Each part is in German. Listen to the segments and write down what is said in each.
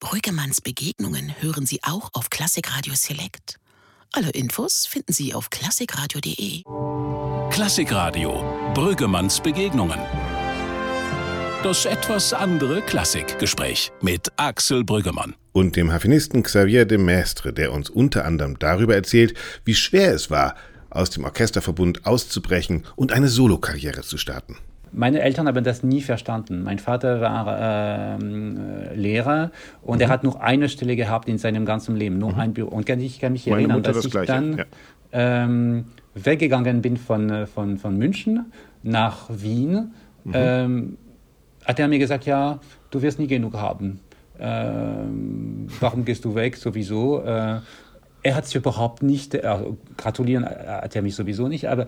Brüggemanns Begegnungen hören Sie auch auf Klassik Radio Select. Alle Infos finden Sie auf klassikradio.de. Klassikradio Brüggemanns Begegnungen. Das etwas andere Klassikgespräch mit Axel Brüggemann. Und dem Harfenisten Xavier de Maistre, der uns unter anderem darüber erzählt, wie schwer es war, aus dem Orchesterverbund auszubrechen und eine Solokarriere zu starten. Meine Eltern haben das nie verstanden. Mein Vater war ähm, äh, Lehrer und mhm. er hat nur eine Stelle gehabt in seinem ganzen Leben, nur mhm. ein Büro. Und ich kann mich Meine erinnern, dass das ich Gleiche. dann ja. ähm, weggegangen bin von, äh, von, von München nach Wien. Mhm. Ähm, hat er mir gesagt, ja, du wirst nie genug haben. Ähm, warum gehst du weg sowieso? Äh, er hat es überhaupt nicht, äh, gratulieren hat er mich sowieso nicht, aber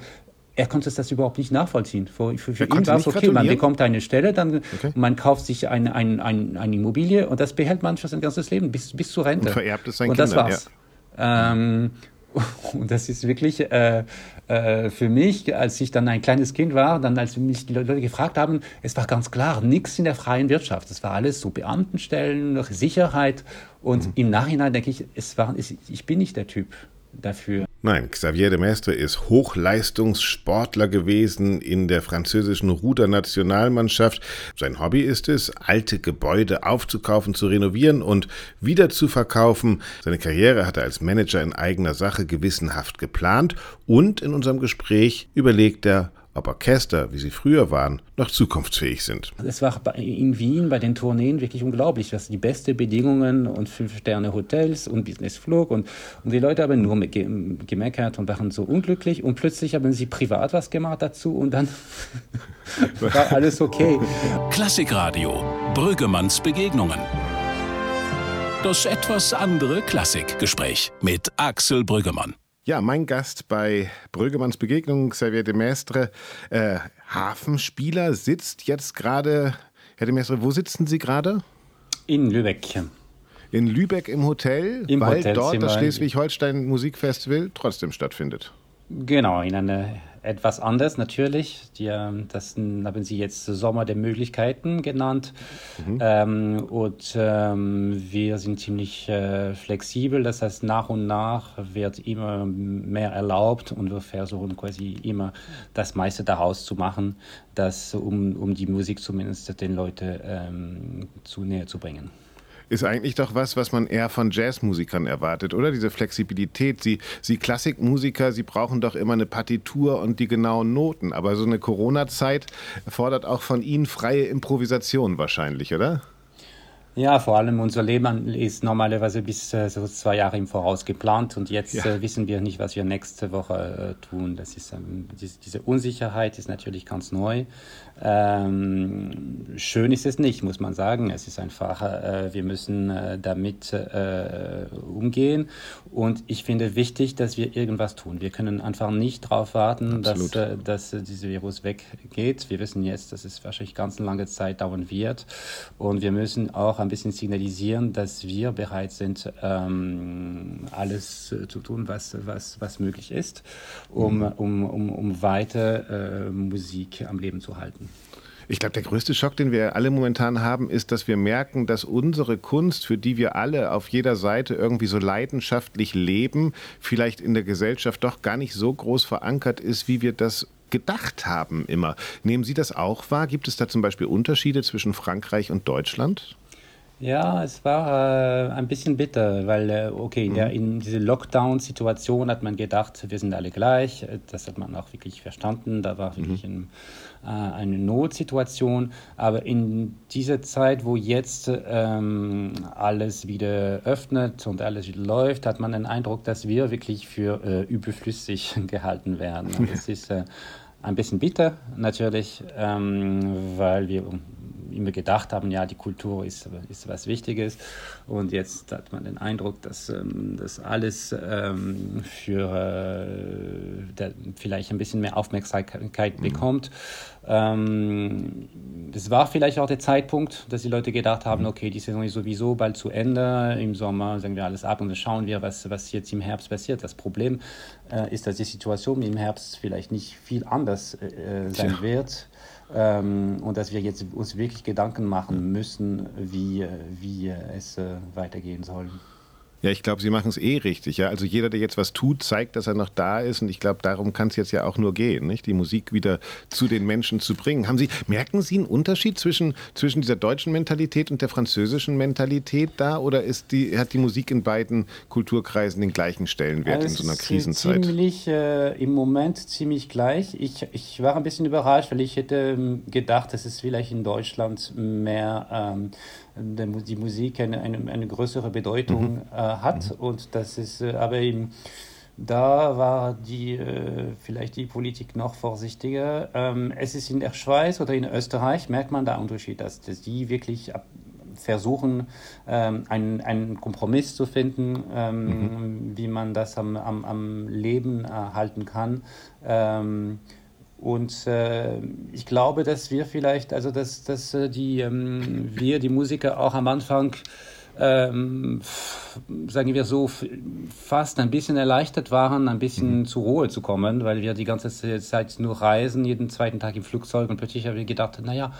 er konnte das überhaupt nicht nachvollziehen. Für, für, für ihn war es okay, man bekommt eine Stelle, dann okay. man kauft sich eine, ein, ein, eine Immobilie und das behält man für sein ganzes Leben bis, bis zur Rente. Und vererbt es sein Und das war's. Ja. Ähm, und das ist wirklich äh, äh, für mich, als ich dann ein kleines Kind war, dann als mich die Leute gefragt haben, es war ganz klar, nichts in der freien Wirtschaft. Es war alles so Beamtenstellen, Sicherheit. Und mhm. im Nachhinein denke ich, es war, ich bin nicht der Typ dafür. Nein, Xavier de Mestre ist Hochleistungssportler gewesen in der französischen Rudernationalmannschaft. Sein Hobby ist es, alte Gebäude aufzukaufen, zu renovieren und wieder zu verkaufen. Seine Karriere hat er als Manager in eigener Sache gewissenhaft geplant und in unserem Gespräch überlegt er, ob Orchester, wie sie früher waren, noch zukunftsfähig sind. Es war in Wien bei den Tourneen wirklich unglaublich. Das die besten Bedingungen und Fünf-Sterne-Hotels und Businessflug und, und die Leute haben nur gemeckert und waren so unglücklich und plötzlich haben sie privat was gemacht dazu und dann war alles okay. Klassikradio, Brüggemanns Begegnungen. Das etwas andere Klassikgespräch mit Axel Brüggemann. Ja, mein Gast bei Brüggemanns Begegnung, Xavier de Mestre, äh, Hafenspieler, sitzt jetzt gerade. Herr de Mestre, wo sitzen Sie gerade? In Lübeck. In Lübeck im Hotel, Im weil Hotelzimmer. dort das Schleswig-Holstein Musikfestival trotzdem stattfindet. Genau, in einer etwas anders natürlich. Die, ähm, das haben Sie jetzt Sommer der Möglichkeiten genannt. Mhm. Ähm, und ähm, wir sind ziemlich äh, flexibel. Das heißt, nach und nach wird immer mehr erlaubt und wir versuchen quasi immer das meiste daraus zu machen, das, um, um die Musik zumindest den Leuten ähm, zu näher zu bringen ist eigentlich doch was, was man eher von Jazzmusikern erwartet, oder? Diese Flexibilität. Sie, Sie Klassikmusiker, Sie brauchen doch immer eine Partitur und die genauen Noten. Aber so eine Corona-Zeit fordert auch von Ihnen freie Improvisation wahrscheinlich, oder? Ja, vor allem unser Leben ist normalerweise bis äh, so zwei Jahre im Voraus geplant und jetzt ja. äh, wissen wir nicht, was wir nächste Woche äh, tun. Das ist ähm, diese, diese Unsicherheit ist natürlich ganz neu. Ähm, schön ist es nicht, muss man sagen. Es ist einfach, äh, wir müssen äh, damit äh, umgehen. Und ich finde wichtig, dass wir irgendwas tun. Wir können einfach nicht darauf warten, dass, äh, dass äh, dieses Virus weggeht. Wir wissen jetzt, dass es wahrscheinlich ganz lange Zeit dauern wird. Und wir müssen auch ein bisschen signalisieren, dass wir bereit sind, ähm, alles äh, zu tun, was, was, was möglich ist, um, mhm. um, um, um weiter Musik am Leben zu halten. Ich glaube, der größte Schock, den wir alle momentan haben, ist, dass wir merken, dass unsere Kunst, für die wir alle auf jeder Seite irgendwie so leidenschaftlich leben, vielleicht in der Gesellschaft doch gar nicht so groß verankert ist, wie wir das gedacht haben immer. Nehmen Sie das auch wahr? Gibt es da zum Beispiel Unterschiede zwischen Frankreich und Deutschland? Ja, es war äh, ein bisschen bitter, weil, äh, okay, mhm. ja, in dieser Lockdown-Situation hat man gedacht, wir sind alle gleich. Das hat man auch wirklich verstanden. Da war wirklich mhm. ein, äh, eine Notsituation. Aber in dieser Zeit, wo jetzt ähm, alles wieder öffnet und alles wieder läuft, hat man den Eindruck, dass wir wirklich für äh, überflüssig gehalten werden. Das ist äh, ein bisschen bitter natürlich, ähm, weil wir immer gedacht haben, ja, die Kultur ist, ist was Wichtiges. Und jetzt hat man den Eindruck, dass ähm, das alles ähm, für äh, vielleicht ein bisschen mehr Aufmerksamkeit mhm. bekommt. Ähm, es war vielleicht auch der Zeitpunkt, dass die Leute gedacht haben, mhm. okay, die Saison ist sowieso bald zu Ende. Im Sommer sagen wir alles ab und dann schauen wir, was, was jetzt im Herbst passiert. Das Problem äh, ist, dass die Situation im Herbst vielleicht nicht viel anders äh, sein ja. wird. Ähm, und dass wir jetzt uns wirklich Gedanken machen müssen, wie, wie es äh, weitergehen soll. Ja, ich glaube, Sie machen es eh richtig. Ja? Also jeder, der jetzt was tut, zeigt, dass er noch da ist. Und ich glaube, darum kann es jetzt ja auch nur gehen, nicht? die Musik wieder zu den Menschen zu bringen. Haben Sie, merken Sie einen Unterschied zwischen, zwischen dieser deutschen Mentalität und der französischen Mentalität da? Oder ist die, hat die Musik in beiden Kulturkreisen den gleichen Stellenwert also in so einer Krisenzeit? Ziemlich, äh, im Moment ziemlich gleich. Ich, ich war ein bisschen überrascht, weil ich hätte ähm, gedacht, dass es vielleicht in Deutschland mehr ähm, die Musik eine, eine, größere Bedeutung mhm. äh, hat mhm. und das ist äh, aber eben da war die äh, vielleicht die Politik noch vorsichtiger. Ähm, es ist in der Schweiz oder in Österreich merkt man da Unterschied, dass, dass die wirklich versuchen, ähm, einen, einen Kompromiss zu finden, ähm, mhm. wie man das am, am, am Leben erhalten kann. Ähm, und äh, ich glaube, dass wir vielleicht, also dass, dass äh, die, ähm, wir, die Musiker, auch am Anfang, ähm, sagen wir so, fast ein bisschen erleichtert waren, ein bisschen mhm. zur Ruhe zu kommen, weil wir die ganze Zeit nur reisen, jeden zweiten Tag im Flugzeug und plötzlich haben wir gedacht, naja,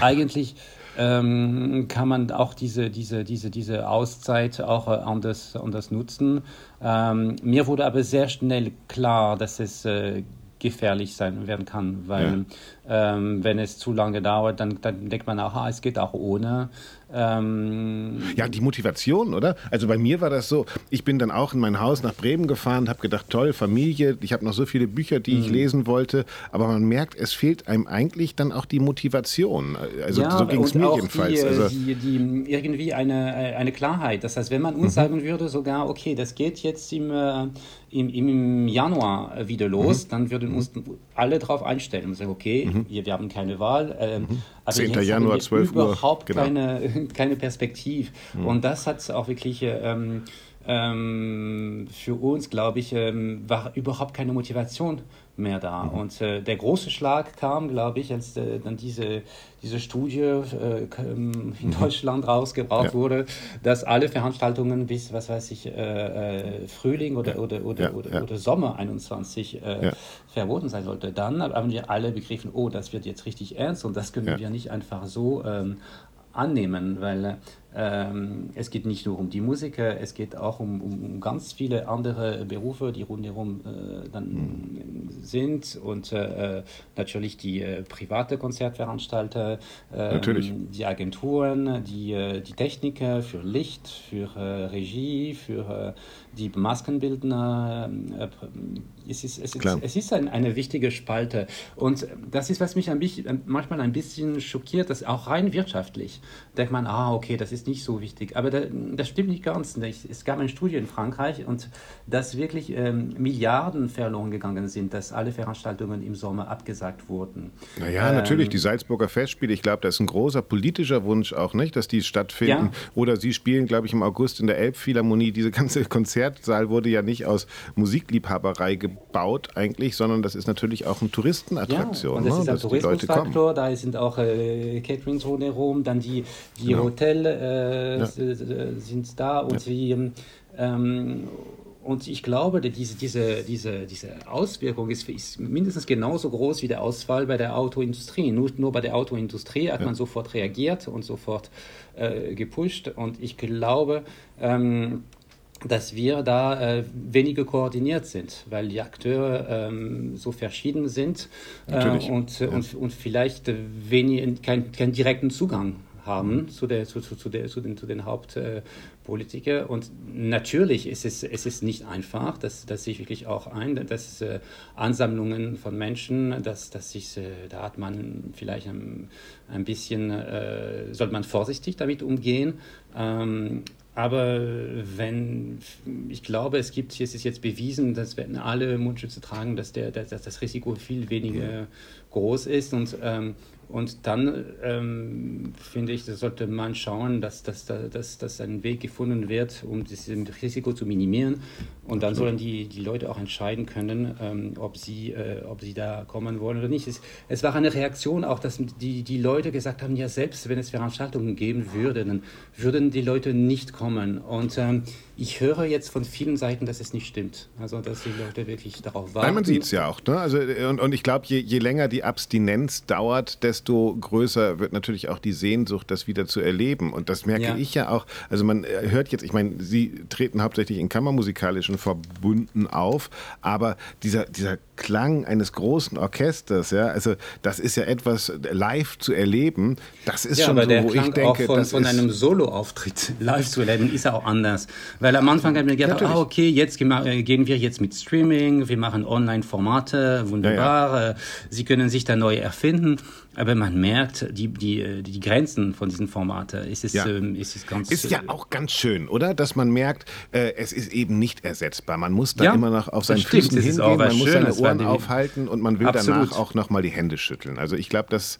eigentlich ähm, kann man auch diese, diese, diese, diese Auszeit auch äh, anders, anders nutzen. Ähm, mir wurde aber sehr schnell klar, dass es äh, gefährlich sein werden kann, weil ja. ähm, wenn es zu lange dauert, dann, dann denkt man auch, ah, es geht auch ohne. Ähm ja, die Motivation, oder? Also bei mir war das so, ich bin dann auch in mein Haus nach Bremen gefahren, habe gedacht, toll, Familie, ich habe noch so viele Bücher, die mhm. ich lesen wollte, aber man merkt, es fehlt einem eigentlich dann auch die Motivation. Also ja, so ging es mir jedenfalls. Die, also die, die, irgendwie eine, eine Klarheit. Das heißt, wenn man uns mhm. sagen würde, sogar, okay, das geht jetzt im, äh, im, im Januar wieder los, mhm. dann würden uns alle darauf einstellen und sagen, okay, mhm. wir, wir, haben keine Wahl. Ähm, mhm. 10. Januar, 12 Uhr. Überhaupt genau. keine, keine Perspektive. Mhm. Und das hat auch wirklich ähm, ähm, für uns, glaube ich, ähm, war überhaupt keine Motivation mehr da. Mhm. Und äh, der große Schlag kam, glaube ich, als äh, dann diese, diese Studie äh, ähm, in mhm. Deutschland rausgebracht ja. wurde, dass alle Veranstaltungen bis, was weiß ich, äh, äh, Frühling oder, ja. oder, oder, ja. oder, oder, Sommer 21 äh, verboten sein sollte. Dann haben wir alle begriffen, oh, das wird jetzt richtig ernst und das können wir nicht einfach so ähm, annehmen, weil ähm, es geht nicht nur um die Musiker, es geht auch um, um, um ganz viele andere Berufe, die rundherum äh, dann mhm. sind und äh, natürlich die äh, private Konzertveranstalter, ähm, die Agenturen, die, äh, die Techniker für Licht, für äh, Regie, für äh, die Maskenbildner. Es ist, es ist, es ist ein, eine wichtige Spalte und das ist, was mich ein bisschen, manchmal ein bisschen schockiert, dass auch rein wirtschaftlich denkt man, ah, okay, das ist nicht so wichtig. Aber da, das stimmt nicht ganz. Es gab eine Studie in Frankreich und dass wirklich ähm, Milliarden verloren gegangen sind, dass alle Veranstaltungen im Sommer abgesagt wurden. Naja, ähm, natürlich, die Salzburger Festspiele, ich glaube, das ist ein großer politischer Wunsch auch, nicht, dass die stattfinden. Ja. Oder Sie spielen, glaube ich, im August in der Elbphilharmonie. Diese ganze Konzertsaal wurde ja nicht aus Musikliebhaberei gebaut eigentlich, sondern das ist natürlich auch eine Touristenattraktion. Ja, und das ne? ist ein Tourismusfaktor, da sind auch äh, Caterings rundherum, dann die, die genau. Hotel, äh, ja. sind da und ja. wie ähm, und ich glaube, diese, diese, diese, diese Auswirkung ist, ist, mindestens genauso groß wie der Ausfall bei der Autoindustrie. Nur, nur bei der Autoindustrie hat ja. man sofort reagiert und sofort äh, gepusht. Und ich glaube, ähm, dass wir da äh, weniger koordiniert sind, weil die Akteure ähm, so verschieden sind äh, und, ja. und, und vielleicht wenig, keinen kein direkten Zugang haben zu, der, zu, zu, zu, der, zu den, zu den Hauptpolitikern. und natürlich ist es, es ist nicht einfach, das, das sehe ich wirklich auch ein, dass äh, Ansammlungen von Menschen, dass, dass sich, äh, da hat man vielleicht ein, ein bisschen, äh, sollte man vorsichtig damit umgehen. Ähm, aber wenn, ich glaube, es gibt, es ist jetzt bewiesen, dass wenn alle Mundschütze tragen, dass, der, dass das Risiko viel weniger groß ist. Und ähm, und dann ähm, finde ich, sollte man schauen, dass, dass, dass, dass ein Weg gefunden wird, um dieses Risiko zu minimieren. Und dann sollen die, die Leute auch entscheiden können, ähm, ob, sie, äh, ob sie da kommen wollen oder nicht. Es, es war eine Reaktion auch, dass die, die Leute gesagt haben, ja, selbst wenn es Veranstaltungen geben würde, dann würden die Leute nicht kommen. Und ähm, ich höre jetzt von vielen Seiten, dass es nicht stimmt. Also, dass die Leute wirklich darauf warten. Nein, man sieht es ja auch. Ne? Also, und, und ich glaube, je, je länger die Abstinenz dauert, desto desto größer wird natürlich auch die Sehnsucht, das wieder zu erleben. Und das merke ja. ich ja auch. Also man äh, hört jetzt, ich meine, Sie treten hauptsächlich in kammermusikalischen Verbünden auf, aber dieser, dieser Klang eines großen Orchesters, ja, also das ist ja etwas live zu erleben. Das ist ja, schon so, wo Klang ich denke, auch von, von einem Soloauftritt live zu erleben, ist auch anders. Weil am Anfang haben wir gedacht, ah, okay, jetzt äh, gehen wir jetzt mit Streaming, wir machen Online-Formate, wunderbar. Ja, ja. Äh, Sie können sich da neu erfinden. Aber man merkt die, die, die Grenzen von diesen Formaten. Es ist, ja. ähm, es ist, ganz, ist ja äh, auch ganz schön, oder? Dass man merkt, äh, es ist eben nicht ersetzbar. Man muss da ja, immer noch auf seinen Füßen hingehen, man muss seine Ohren aufhalten und man will Absolut. danach auch nochmal die Hände schütteln. Also ich glaube, dass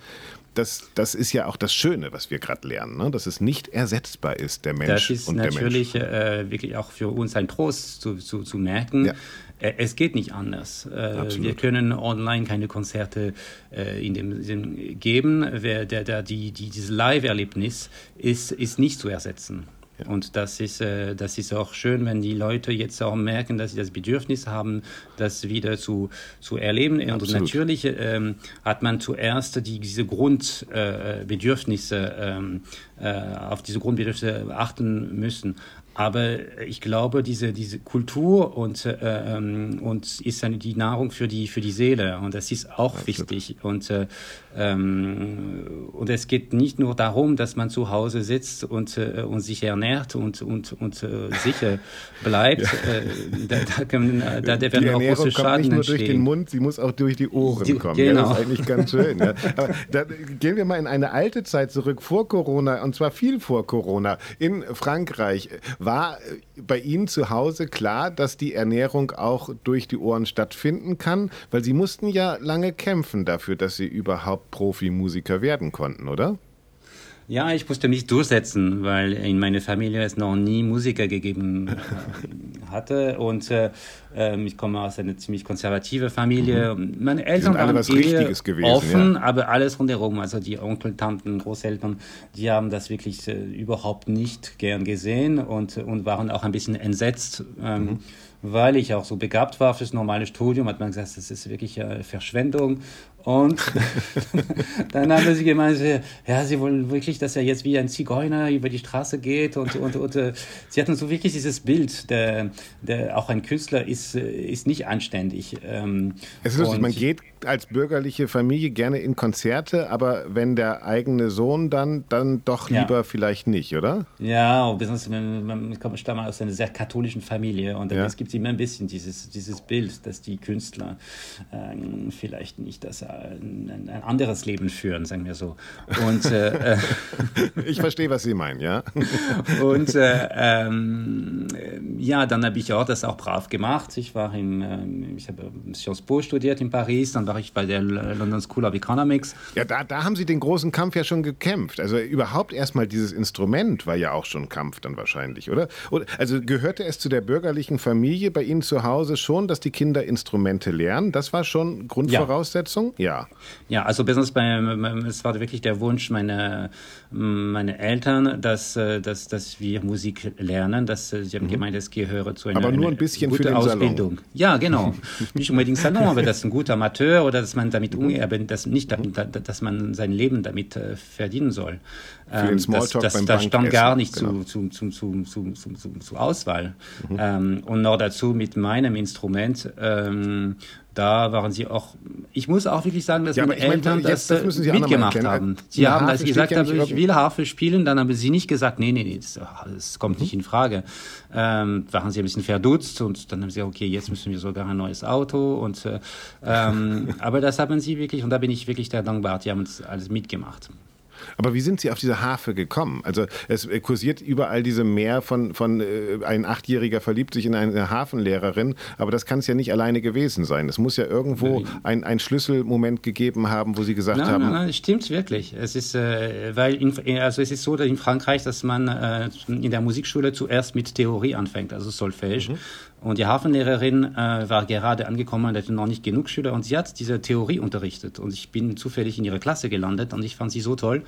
das, das ist ja auch das Schöne, was wir gerade lernen, ne? dass es nicht ersetzbar ist, der Mensch. Das ist und natürlich äh, wirklich auch für uns ein Trost zu, zu, zu merken. Ja. Äh, es geht nicht anders. Äh, wir können online keine Konzerte äh, in dem Sinn geben. Wer, der, der, die, die, dieses Live-Erlebnis ist, ist nicht zu ersetzen. Ja. Und das ist, das ist auch schön, wenn die Leute jetzt auch merken, dass sie das Bedürfnis haben, das wieder zu, zu erleben. Und Absolut. natürlich ähm, hat man zuerst die, diese Grundbedürfnisse, äh, ähm, äh, auf diese Grundbedürfnisse achten müssen. Aber ich glaube, diese, diese Kultur und, äh, ähm, und ist dann die Nahrung für die, für die Seele. Und das ist auch ja, wichtig. Und, äh, ähm, und es geht nicht nur darum, dass man zu Hause sitzt und, äh, und sich ernährt und, und, und äh, sicher bleibt. Ja. Äh, da, da, können, da, da werden auch große Schaden kommt nicht nur entstehen. durch den Mund, sie muss auch durch die Ohren die, kommen. Genau. Ja, das ist eigentlich ganz schön. Ja. Aber da gehen wir mal in eine alte Zeit zurück, vor Corona, und zwar viel vor Corona. In Frankreich war äh, bei Ihnen zu Hause klar, dass die Ernährung auch durch die Ohren stattfinden kann? Weil Sie mussten ja lange kämpfen dafür, dass Sie überhaupt Profimusiker werden konnten, oder? Ja, ich musste mich durchsetzen, weil in meiner Familie es noch nie Musiker gegeben äh, hatte und äh, ähm, ich komme aus einer ziemlich konservative Familie. Mhm. Meine Eltern waren was Richtiges gewesen, offen, ja. aber alles rundherum, also die Onkel, Tanten, Großeltern, die haben das wirklich äh, überhaupt nicht gern gesehen und, und waren auch ein bisschen entsetzt. Ähm, mhm weil ich auch so begabt war fürs normale Studium, hat man gesagt, das ist wirklich eine Verschwendung. Und dann haben sie gemeint, ja, sie wollen wirklich, dass er jetzt wie ein Zigeuner über die Straße geht und, und, und äh, sie hatten so wirklich dieses Bild, der, der auch ein Künstler ist, äh, ist nicht anständig. Ähm, es ist lustig, man geht als bürgerliche Familie gerne in Konzerte, aber wenn der eigene Sohn dann, dann doch lieber ja. vielleicht nicht, oder? Ja, besonders, man kommt stammt aus einer sehr katholischen Familie und ja. es gibt immer ein bisschen dieses, dieses Bild, dass die Künstler ähm, vielleicht nicht das ein, ein, anderes Leben führen, sagen wir so. Und, äh, äh ich verstehe, was Sie meinen, ja. und äh, ähm, ja, dann habe ich auch das auch brav gemacht. Ich war im, ähm, ich habe Sciences Po studiert in Paris, dann war ich bei der London School of Economics. Ja, da, da haben Sie den großen Kampf ja schon gekämpft. Also überhaupt erstmal dieses Instrument war ja auch schon Kampf dann wahrscheinlich, oder? oder? Also gehörte es zu der bürgerlichen Familie bei Ihnen zu Hause schon, dass die Kinder Instrumente lernen? Das war schon Grundvoraussetzung? Ja. Ja. Ja, also besonders bei, es war wirklich der Wunsch meiner meine Eltern, dass, äh, dass, dass wir Musik lernen. Dass, äh, sie haben mhm. gemeint, es gehöre zu einer, aber nur ein bisschen gute für den Ausbildung. Salon. Ja, genau. nicht unbedingt Salon, aber das ist ein guter Amateur oder dass man damit mhm. aber das nicht, mhm. dass man sein Leben damit äh, verdienen soll. Für den ähm, Smalltalk das, das, das stand gar nicht genau. zu, zu, zu, zu, zu, zu, zu Auswahl. Mhm. Ähm, und noch dazu mit meinem Instrument ähm, da waren sie auch, ich muss auch wirklich sagen, dass ja, meine Eltern meine, das, das mitgemacht haben. Sie haben, als ich gesagt ja habe, ich will Harfe spielen, dann haben sie nicht gesagt, nee, nee, nee, das, das kommt mhm. nicht in Frage. Ähm, waren sie ein bisschen verdutzt und dann haben sie gesagt, okay, jetzt müssen wir sogar ein neues Auto und äh, ähm, aber das haben sie wirklich und da bin ich wirklich sehr dankbar, die haben uns alles mitgemacht. Aber wie sind Sie auf diese Harfe gekommen? Also es kursiert überall diese Mehr von, von äh, ein Achtjähriger verliebt sich in eine Hafenlehrerin, aber das kann es ja nicht alleine gewesen sein. Es muss ja irgendwo ein, ein Schlüsselmoment gegeben haben, wo Sie gesagt nein, haben. Nein, nein, stimmt wirklich. Es ist, äh, weil in, also es ist so dass in Frankreich, dass man äh, in der Musikschule zuerst mit Theorie anfängt, also Solfège. Mhm. Und die Hafenlehrerin äh, war gerade angekommen, hatte noch nicht genug Schüler und sie hat diese Theorie unterrichtet. Und ich bin zufällig in ihre Klasse gelandet und ich fand sie so toll,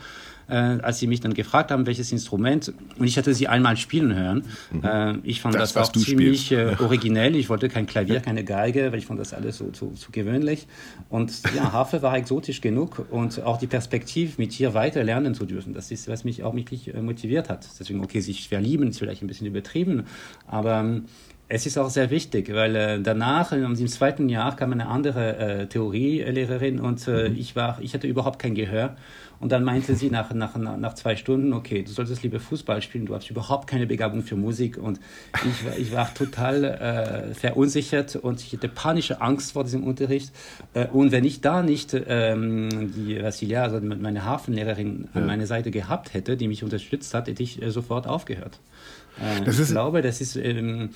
äh, als sie mich dann gefragt haben, welches Instrument. Und ich hatte sie einmal spielen hören. Mhm. Äh, ich fand das, das auch ziemlich äh, originell. Ich wollte kein Klavier, keine Geige, weil ich fand das alles so zu, zu gewöhnlich. Und ja, Harfe war exotisch genug und auch die Perspektive, mit ihr weiter lernen zu dürfen, das ist, was mich auch wirklich äh, motiviert hat. Deswegen, okay, sich verlieben ist vielleicht ein bisschen übertrieben, aber ähm, es ist auch sehr wichtig, weil äh, danach, im zweiten Jahr, kam eine andere äh, Theorielehrerin und äh, mhm. ich, war, ich hatte überhaupt kein Gehör. Und dann meinte sie nach, nach, nach zwei Stunden, okay, du solltest lieber Fußball spielen, du hast überhaupt keine Begabung für Musik. Und ich, war, ich war total äh, verunsichert und ich hatte panische Angst vor diesem Unterricht. Äh, und wenn ich da nicht ähm, die Vassilia, also meine Hafenlehrerin, ja. an meiner Seite gehabt hätte, die mich unterstützt hat, hätte ich äh, sofort aufgehört. Äh, ich glaube, das ist... Ähm,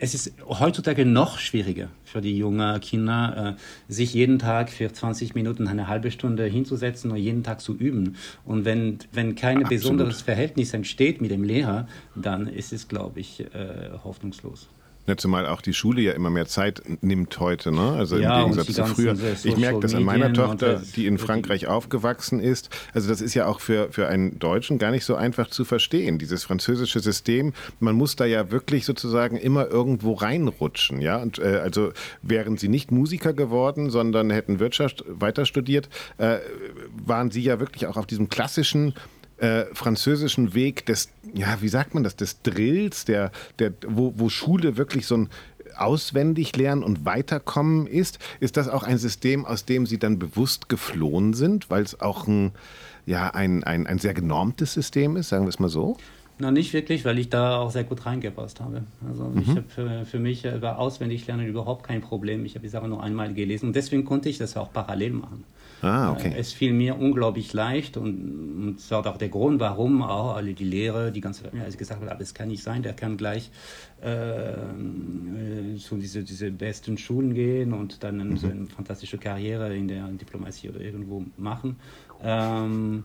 es ist heutzutage noch schwieriger für die jungen Kinder, äh, sich jeden Tag für 20 Minuten, eine halbe Stunde hinzusetzen und jeden Tag zu üben. Und wenn, wenn kein Absolut. besonderes Verhältnis entsteht mit dem Lehrer, dann ist es, glaube ich, äh, hoffnungslos. Ja, zumal auch die Schule ja immer mehr Zeit nimmt heute, ne? Also ja, im Gegensatz zu früher. Ich merke das an meiner Tochter, die in Frankreich aufgewachsen ist. Also das ist ja auch für, für einen Deutschen gar nicht so einfach zu verstehen, dieses französische System. Man muss da ja wirklich sozusagen immer irgendwo reinrutschen, ja. Und äh, also wären sie nicht Musiker geworden, sondern hätten Wirtschaft weiter studiert, äh, waren sie ja wirklich auch auf diesem klassischen äh, französischen Weg des, ja, wie sagt man das, des Drills, der, der, wo, wo Schule wirklich so ein auswendig lernen und weiterkommen ist. Ist das auch ein System, aus dem Sie dann bewusst geflohen sind, weil es auch ein, ja, ein, ein, ein sehr genormtes System ist, sagen wir es mal so? Na, nicht wirklich, weil ich da auch sehr gut reingepasst habe. Also mhm. ich habe für, für mich war auswendig lernen überhaupt kein Problem. Ich habe die Sache nur einmal gelesen und deswegen konnte ich das auch parallel machen. Ah, okay. Es fiel mir unglaublich leicht und, und das war auch der Grund, warum auch alle die Lehre, die ganze Familie, als ich gesagt habe, das kann nicht sein, der kann gleich äh, zu diese, diese besten Schulen gehen und dann mhm. so eine fantastische Karriere in der Diplomatie oder irgendwo machen. Ähm,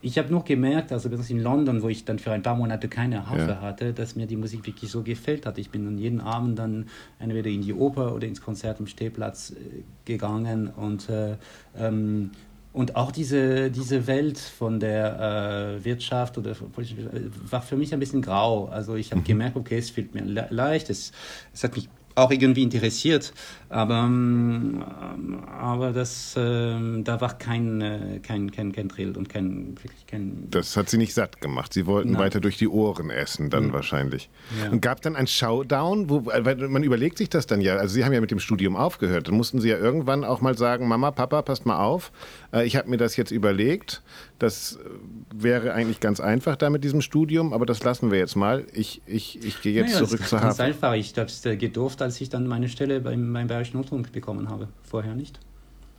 ich habe noch gemerkt, also besonders in London, wo ich dann für ein paar Monate keine Harfe ja. hatte, dass mir die Musik wirklich so gefällt hat. Ich bin dann jeden Abend dann entweder in die Oper oder ins Konzert im Stehplatz äh, gegangen und äh, ähm, und auch diese, diese Welt von der äh, Wirtschaft oder war für mich ein bisschen grau. Also ich habe mhm. gemerkt, okay, es fehlt mir le leicht, es, es hat mich auch irgendwie interessiert. Aber, ähm, aber das, äh, da war kein, äh, kein, kein, kein Drill und kein, wirklich kein. Das hat sie nicht satt gemacht. Sie wollten Nein. weiter durch die Ohren essen, dann ja. wahrscheinlich. Ja. Und gab dann ein Showdown, wo, weil man überlegt sich das dann ja. Also Sie haben ja mit dem Studium aufgehört. Dann mussten Sie ja irgendwann auch mal sagen: Mama, Papa, passt mal auf. Äh, ich habe mir das jetzt überlegt. Das äh, wäre eigentlich ganz einfach da mit diesem Studium, aber das lassen wir jetzt mal. Ich, ich, ich gehe jetzt naja, zurück zur Hafen. Ganz einfach. Ich habe es gedurft, als ich dann meine Stelle beim, beim Bayerischen Rundfunk bekommen habe. Vorher nicht.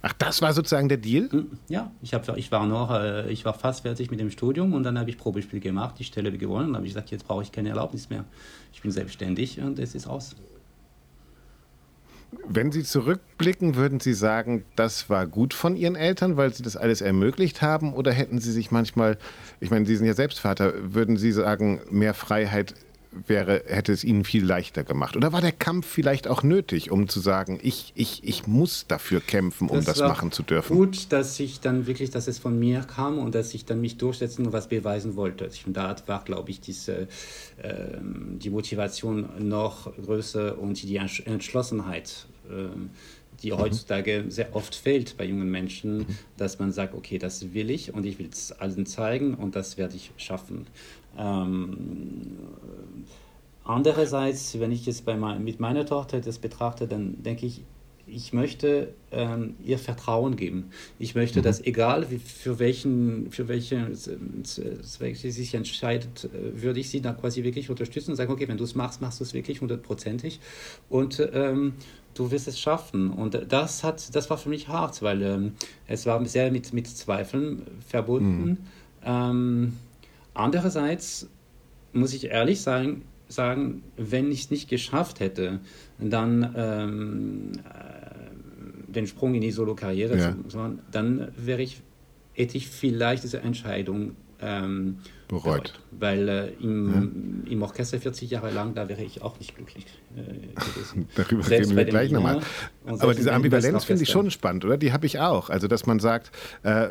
Ach, das war sozusagen der Deal? Hm, ja, ich, hab, ich, war noch, äh, ich war fast fertig mit dem Studium und dann habe ich Probespiel gemacht, die Stelle gewonnen. Dann habe ich gesagt, jetzt brauche ich keine Erlaubnis mehr. Ich bin selbstständig und es ist aus. Wenn Sie zurückblicken, würden Sie sagen, das war gut von Ihren Eltern, weil Sie das alles ermöglicht haben? Oder hätten Sie sich manchmal, ich meine, Sie sind ja selbst Vater, würden Sie sagen, mehr Freiheit wäre, hätte es ihnen viel leichter gemacht? Oder war der Kampf vielleicht auch nötig, um zu sagen, ich, ich, ich muss dafür kämpfen, um das, das machen zu dürfen? Gut, dass ich dann wirklich, dass es von mir kam und dass ich dann mich durchsetzen und was beweisen wollte. Und da war, glaube ich, diese, äh, die Motivation noch größer und die Entschlossenheit. Äh, die mhm. heutzutage sehr oft fehlt bei jungen Menschen, mhm. dass man sagt, okay, das will ich und ich will es allen zeigen und das werde ich schaffen. Ähm, andererseits, wenn ich jetzt bei mit meiner Tochter das betrachte, dann denke ich, ich möchte ähm, ihr Vertrauen geben. Ich möchte, mhm. dass egal wie, für welchen, für welche Zweck sie sich entscheidet, würde ich sie dann quasi wirklich unterstützen und sagen, okay, wenn du es machst, machst du es wirklich hundertprozentig und ähm, du wirst es schaffen. Und das hat, das war für mich hart, weil ähm, es war sehr mit, mit Zweifeln verbunden. Mhm. Andererseits muss ich ehrlich sagen, sagen wenn ich es nicht geschafft hätte, dann ähm, äh, den Sprung in die Solo-Karriere ja. zu machen, dann wäre ich, hätte ich vielleicht diese Entscheidung ähm, bereut. Weil äh, im, ja. im Orchester 40 Jahre lang, da wäre ich auch nicht glücklich äh, gewesen. Darüber reden wir gleich nochmal. Aber diese Ambivalenz finde ich schon spannend, oder? Die habe ich auch. Also, dass man sagt, äh,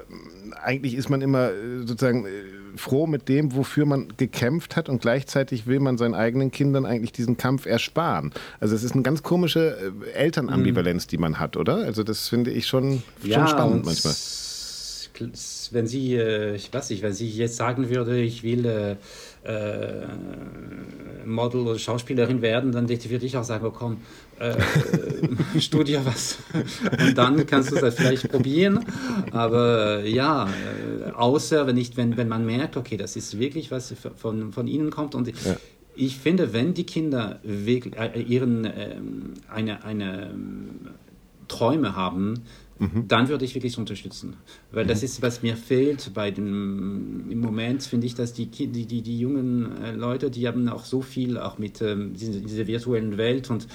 eigentlich ist man immer äh, sozusagen äh, froh mit dem, wofür man gekämpft hat und gleichzeitig will man seinen eigenen Kindern eigentlich diesen Kampf ersparen. Also es ist eine ganz komische äh, Elternambivalenz, die man hat, oder? Also das finde ich schon, ja, schon spannend manchmal wenn sie, äh, ich weiß nicht, wenn sie jetzt sagen würde, ich will äh, äh, Model oder Schauspielerin werden, dann würde ich auch sagen, oh, komm, äh, studier was. Und dann kannst du das vielleicht probieren. Aber äh, ja, äh, außer wenn, nicht, wenn, wenn man merkt, okay, das ist wirklich was von, von ihnen kommt. Und ja. ich finde, wenn die Kinder wirklich, ihren, ähm, eine, eine ähm, Träume haben, mhm. dann würde ich wirklich unterstützen. Weil mhm. das ist, was mir fehlt bei dem, im Moment finde ich, dass die, die, die, die jungen äh, Leute, die haben auch so viel auch mit ähm, dieser, dieser virtuellen Welt und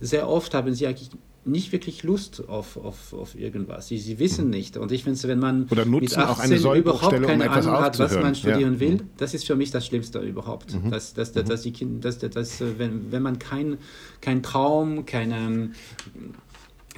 sehr oft haben sie eigentlich nicht wirklich Lust auf, auf, auf irgendwas. Sie, sie wissen mhm. nicht. Und ich finde, wenn man Oder nutzen mit 18 auch eine überhaupt keine um Ahnung hat, was man studieren ja. will, mhm. das ist für mich das Schlimmste überhaupt. Mhm. Dass, dass, dass, dass die Kinder, dass, dass, wenn, wenn man kein, kein Traum, keine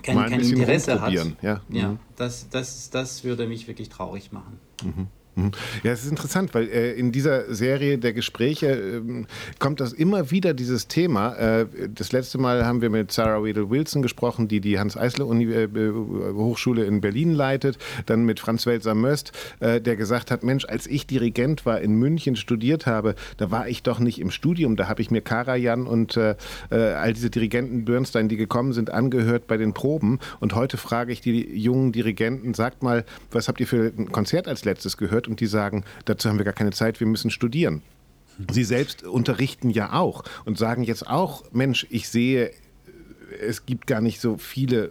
kein, kein Interesse hat. Ja, ja mhm. das, das, das würde mich wirklich traurig machen. Mhm. Mhm. Ja, es ist interessant, weil äh, in dieser Serie der Gespräche äh, kommt das immer wieder dieses Thema. Äh, das letzte Mal haben wir mit Sarah Wedel Wilson gesprochen, die die Hans-Eisler-Hochschule äh, in Berlin leitet. Dann mit Franz Welser Möst, äh, der gesagt hat: Mensch, als ich Dirigent war, in München studiert habe, da war ich doch nicht im Studium. Da habe ich mir Karajan und äh, all diese Dirigenten Bernstein, die gekommen sind, angehört bei den Proben. Und heute frage ich die jungen Dirigenten: Sagt mal, was habt ihr für ein Konzert als letztes gehört? Gehört und die sagen, dazu haben wir gar keine Zeit, wir müssen studieren. Sie selbst unterrichten ja auch und sagen jetzt auch, Mensch, ich sehe, es gibt gar nicht so viele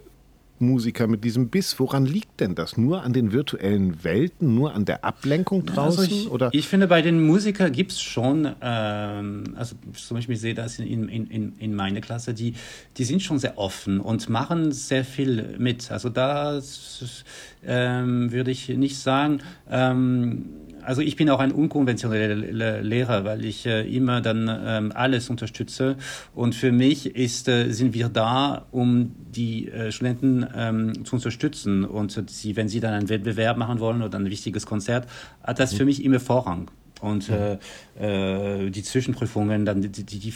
Musiker mit diesem Biss. Woran liegt denn das? Nur an den virtuellen Welten, nur an der Ablenkung draußen? Also ich, oder? ich finde, bei den Musikern gibt es schon, ähm, also zum Beispiel ich sehe das in, in, in, in meiner Klasse, die, die sind schon sehr offen und machen sehr viel mit. Also da ähm, würde ich nicht sagen, ähm, also ich bin auch ein unkonventioneller Lehrer, weil ich äh, immer dann ähm, alles unterstütze. Und für mich ist, äh, sind wir da, um die äh, Studenten ähm, zu unterstützen. Und sie, wenn sie dann einen Wettbewerb machen wollen oder ein wichtiges Konzert, hat das für mich immer Vorrang. Und äh, äh, die Zwischenprüfungen, dann, die, die, die,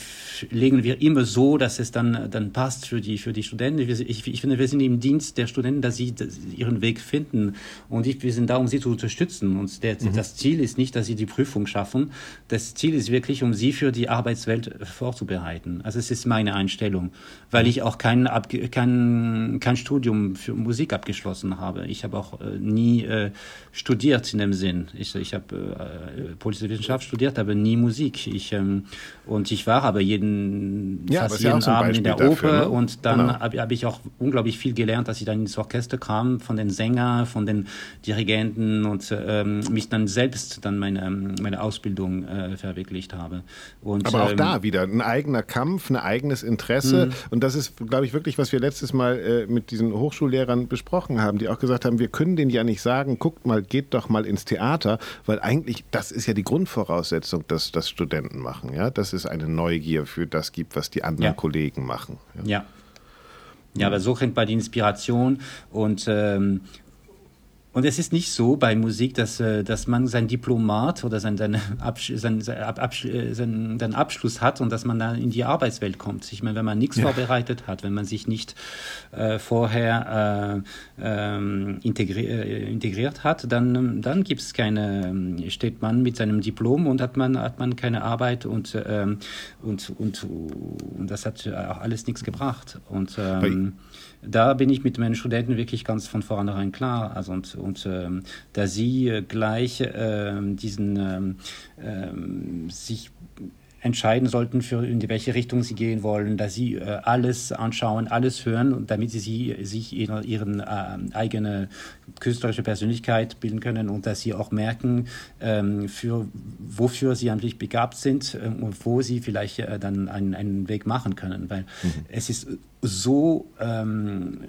legen wir immer so, dass es dann, dann passt für die, für die Studenten. Ich, ich finde, wir sind im Dienst der Studenten, dass sie ihren Weg finden. Und ich, wir sind da, um sie zu unterstützen. Und der, mhm. das Ziel ist nicht, dass sie die Prüfung schaffen. Das Ziel ist wirklich, um sie für die Arbeitswelt vorzubereiten. Also es ist meine Einstellung, weil mhm. ich auch kein, kein, kein Studium für Musik abgeschlossen habe. Ich habe auch äh, nie äh, studiert in dem Sinn. Ich, ich habe äh, politische Wissenschaft studiert, aber nie Musik. Ich, ähm, und ich war aber jeden, ja, fast jeden ja Abend in der dafür, Oper ne? und dann genau. habe hab ich auch unglaublich viel gelernt, dass ich dann ins Orchester kam, von den Sängern, von den Dirigenten und ähm, mich dann selbst dann meine, meine Ausbildung äh, verwirklicht habe. Und, aber auch ähm, da wieder ein eigener Kampf, ein eigenes Interesse. Mhm. Und das ist, glaube ich, wirklich, was wir letztes Mal äh, mit diesen Hochschullehrern besprochen haben, die auch gesagt haben, wir können denen ja nicht sagen, guckt mal, geht doch mal ins Theater, weil eigentlich, das ist ja die Grundvoraussetzung, dass das Studenten machen. Ja? Dass es eine Neugier für das gibt, was die anderen ja. Kollegen machen. Ja. ja. ja. aber so kriegt man die Inspiration und ähm, und es ist nicht so bei Musik, dass, äh, dass man sein Diplomat oder sein, sein, Absch sein, äh, sein, sein, Abschluss hat und dass man dann in die Arbeitswelt kommt. Ich meine, wenn man nichts ja. vorbereitet hat, wenn man sich nicht äh, vorher äh, ähm, integri äh, integriert hat, dann, dann gibt es keine, steht man mit seinem Diplom und hat man, hat man keine Arbeit und, ähm, und, und, und das hat auch alles nichts gebracht. Und ähm, da bin ich mit meinen Studenten wirklich ganz von vornherein klar. Also und, und ähm, da sie äh, gleich äh, diesen ähm, ähm, sich entscheiden sollten, für in welche Richtung sie gehen wollen, dass sie äh, alles anschauen, alles hören, damit sie, sie sich ihre, ihren äh, eigene künstlerische Persönlichkeit bilden können und dass sie auch merken, ähm, für wofür sie eigentlich begabt sind äh, und wo sie vielleicht äh, dann einen, einen Weg machen können, weil mhm. es ist so ähm,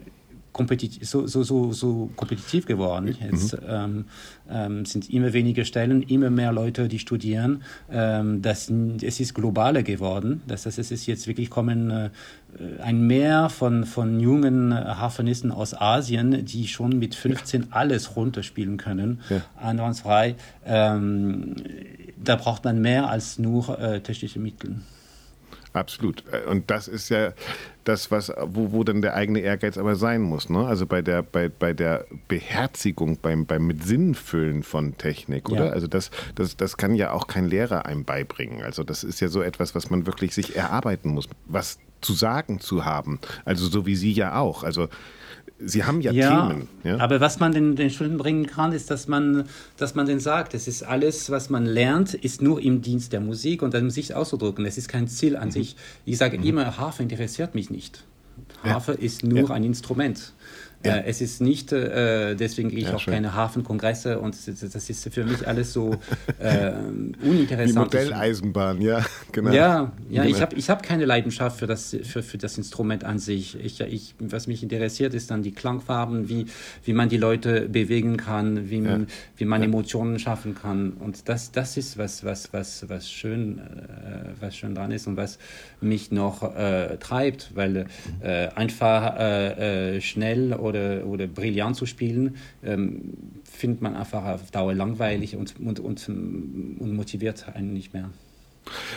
kompetitiv, so, so, so, so kompetitiv geworden. Jetzt mhm. ähm, sind immer weniger Stellen, immer mehr Leute, die studieren. Ähm, das, es ist globaler geworden. Das heißt, es ist jetzt wirklich kommen äh, ein Meer von, von jungen Harfenisten aus Asien, die schon mit 15 ja. alles runterspielen können, ja. einwandfrei. Ähm, da braucht man mehr als nur äh, technische Mittel. Absolut. Und das ist ja das, was, wo, wo dann der eigene Ehrgeiz aber sein muss. Ne? Also bei der, bei, bei der Beherzigung, beim, beim mit Sinn füllen von Technik, oder? Ja. Also das, das, das kann ja auch kein Lehrer einem beibringen. Also das ist ja so etwas, was man wirklich sich erarbeiten muss, was zu sagen zu haben. Also so wie Sie ja auch. Also Sie haben ja, ja Themen. Ja? Aber was man den, den Studenten bringen kann, ist, dass man, dass man denen sagt, es ist alles, was man lernt, ist nur im Dienst der Musik und der Musik auszudrücken. Es ist kein Ziel an mhm. sich. Ich sage mhm. immer, Harfe interessiert mich nicht. Harfe ja. ist nur ein Instrument. Ja. Äh, es ist nicht, äh, deswegen gehe ich ja, auch schön. keine Hafenkongresse und das ist für mich alles so äh, uninteressant. Die Modelleisenbahn, ja, genau. Ja, ja genau. ich habe ich hab keine Leidenschaft für das, für, für das Instrument an sich. Ich, ich, was mich interessiert, ist dann die Klangfarben, wie, wie man die Leute bewegen kann, wie, ja. wie man Emotionen schaffen kann. Und das, das ist was, was, was, was, schön, äh, was schön dran ist und was mich noch äh, treibt, weil äh, einfach schnell oder, oder brillant zu spielen, ähm, findet man einfach auf Dauer langweilig und, und, und, und motiviert einen nicht mehr.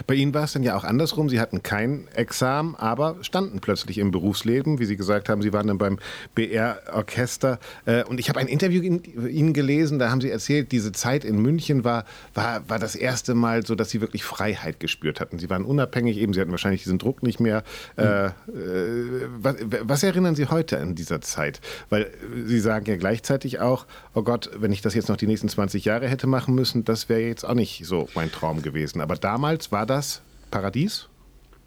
Bei Ihnen war es dann ja auch andersrum. Sie hatten kein Examen, aber standen plötzlich im Berufsleben. Wie Sie gesagt haben, Sie waren dann beim BR-Orchester. Äh, und ich habe ein Interview Ihnen gelesen, da haben Sie erzählt, diese Zeit in München war, war, war das erste Mal so, dass Sie wirklich Freiheit gespürt hatten. Sie waren unabhängig, eben, Sie hatten wahrscheinlich diesen Druck nicht mehr. Mhm. Was, was erinnern Sie heute an dieser Zeit? Weil Sie sagen ja gleichzeitig auch, oh Gott, wenn ich das jetzt noch die nächsten 20 Jahre hätte machen müssen, das wäre jetzt auch nicht so mein Traum gewesen. Aber damals damals war das Paradies?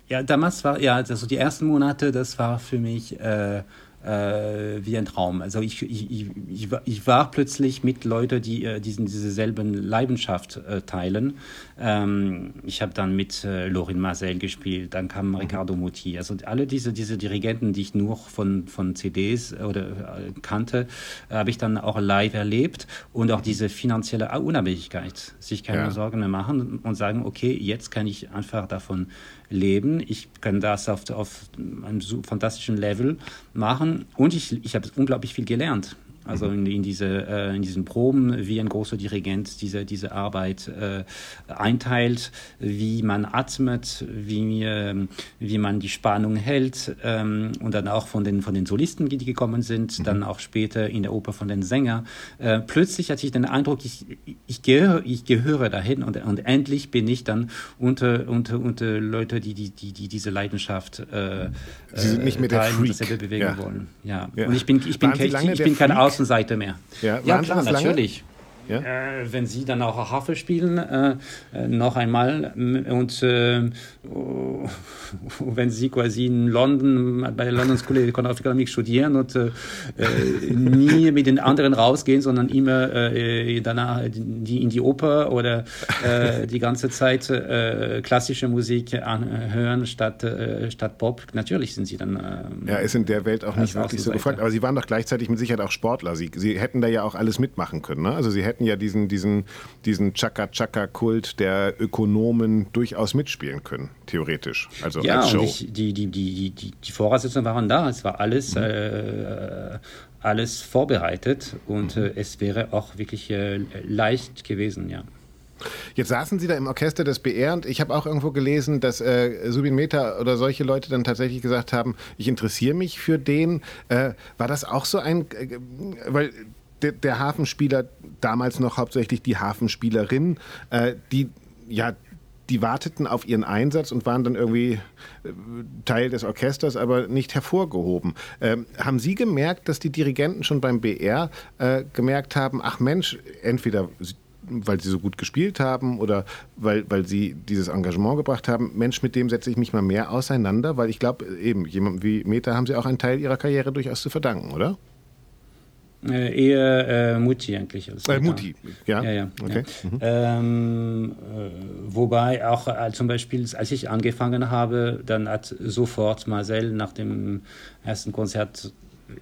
Ja, damals war, ja, also die ersten Monate, das war für mich äh, äh, wie ein Traum. Also ich, ich, ich, ich war plötzlich mit Leuten, die äh, diesen, diese selben Leidenschaft äh, teilen. Ähm, ich habe dann mit äh, Lorin Marcel gespielt, dann kam mhm. Ricardo Muti. Also alle diese, diese Dirigenten, die ich nur von, von CDs oder äh, kannte, habe ich dann auch live erlebt und auch diese finanzielle Unabhängigkeit, sich keine ja. Sorgen mehr machen und sagen, okay, jetzt kann ich einfach davon leben. Ich kann das auf, auf einem fantastischen Level machen und ich, ich habe unglaublich viel gelernt. Also in, in, diese, äh, in diesen Proben, wie ein großer Dirigent diese, diese Arbeit äh, einteilt, wie man atmet, wie, äh, wie man die Spannung hält ähm, und dann auch von den, von den Solisten, die gekommen sind, mhm. dann auch später in der Oper von den Sängern. Äh, plötzlich hatte ich den Eindruck, ich, ich, gehöre, ich gehöre dahin und, und endlich bin ich dann unter, unter, unter Leute, die, die, die, die diese Leidenschaft äh, Sie sind nicht mehr der Freak. und dasselbe bewegen ja. wollen. Ja. ja. Und ich bin, ich bin, ich, ich bin kein Aus Außenseite mehr. Ja, ja klar, natürlich. Ja? Äh, wenn Sie dann auch Harfe spielen, äh, äh noch einmal und äh, wenn Sie quasi in London bei der London School of Economics studieren und äh, äh, nie mit den anderen rausgehen, sondern immer danach die, in die Oper oder die ganze Zeit klassische Musik anhören statt, statt Pop, natürlich sind Sie dann. ja, ist in der Welt auch nicht wirklich so gefragt, aber Sie waren doch gleichzeitig mit Sicherheit auch Sportler. Sie, Sie hätten da ja auch alles mitmachen können. Ne? Also Sie hätten hätten ja diesen, diesen, diesen Chaka-Chaka-Kult der Ökonomen durchaus mitspielen können, theoretisch. Also ja, als Show. Und ich, die, die, die, die, die Voraussetzungen waren da. Es war alles. Mhm. Äh, alles vorbereitet und mhm. äh, es wäre auch wirklich äh, leicht gewesen, ja. Jetzt saßen Sie da im Orchester des BR und ich habe auch irgendwo gelesen, dass äh, Subin Mehta oder solche Leute dann tatsächlich gesagt haben, ich interessiere mich für den. Äh, war das auch so ein, äh, weil der, der Hafenspieler, damals noch hauptsächlich die Hafenspielerin, äh, die ja die warteten auf ihren Einsatz und waren dann irgendwie äh, Teil des Orchesters, aber nicht hervorgehoben. Ähm, haben Sie gemerkt, dass die Dirigenten schon beim BR äh, gemerkt haben, ach Mensch, entweder weil sie so gut gespielt haben oder weil, weil sie dieses Engagement gebracht haben, Mensch, mit dem setze ich mich mal mehr auseinander, weil ich glaube, eben, jemand wie Meta haben sie auch einen Teil ihrer Karriere durchaus zu verdanken, oder? Äh, eher äh, Mutti eigentlich. Als äh, Mutti, ja. ja, ja, okay. ja. Mhm. Ähm, äh, wobei auch äh, zum Beispiel, als ich angefangen habe, dann hat sofort Marcel nach dem ersten Konzert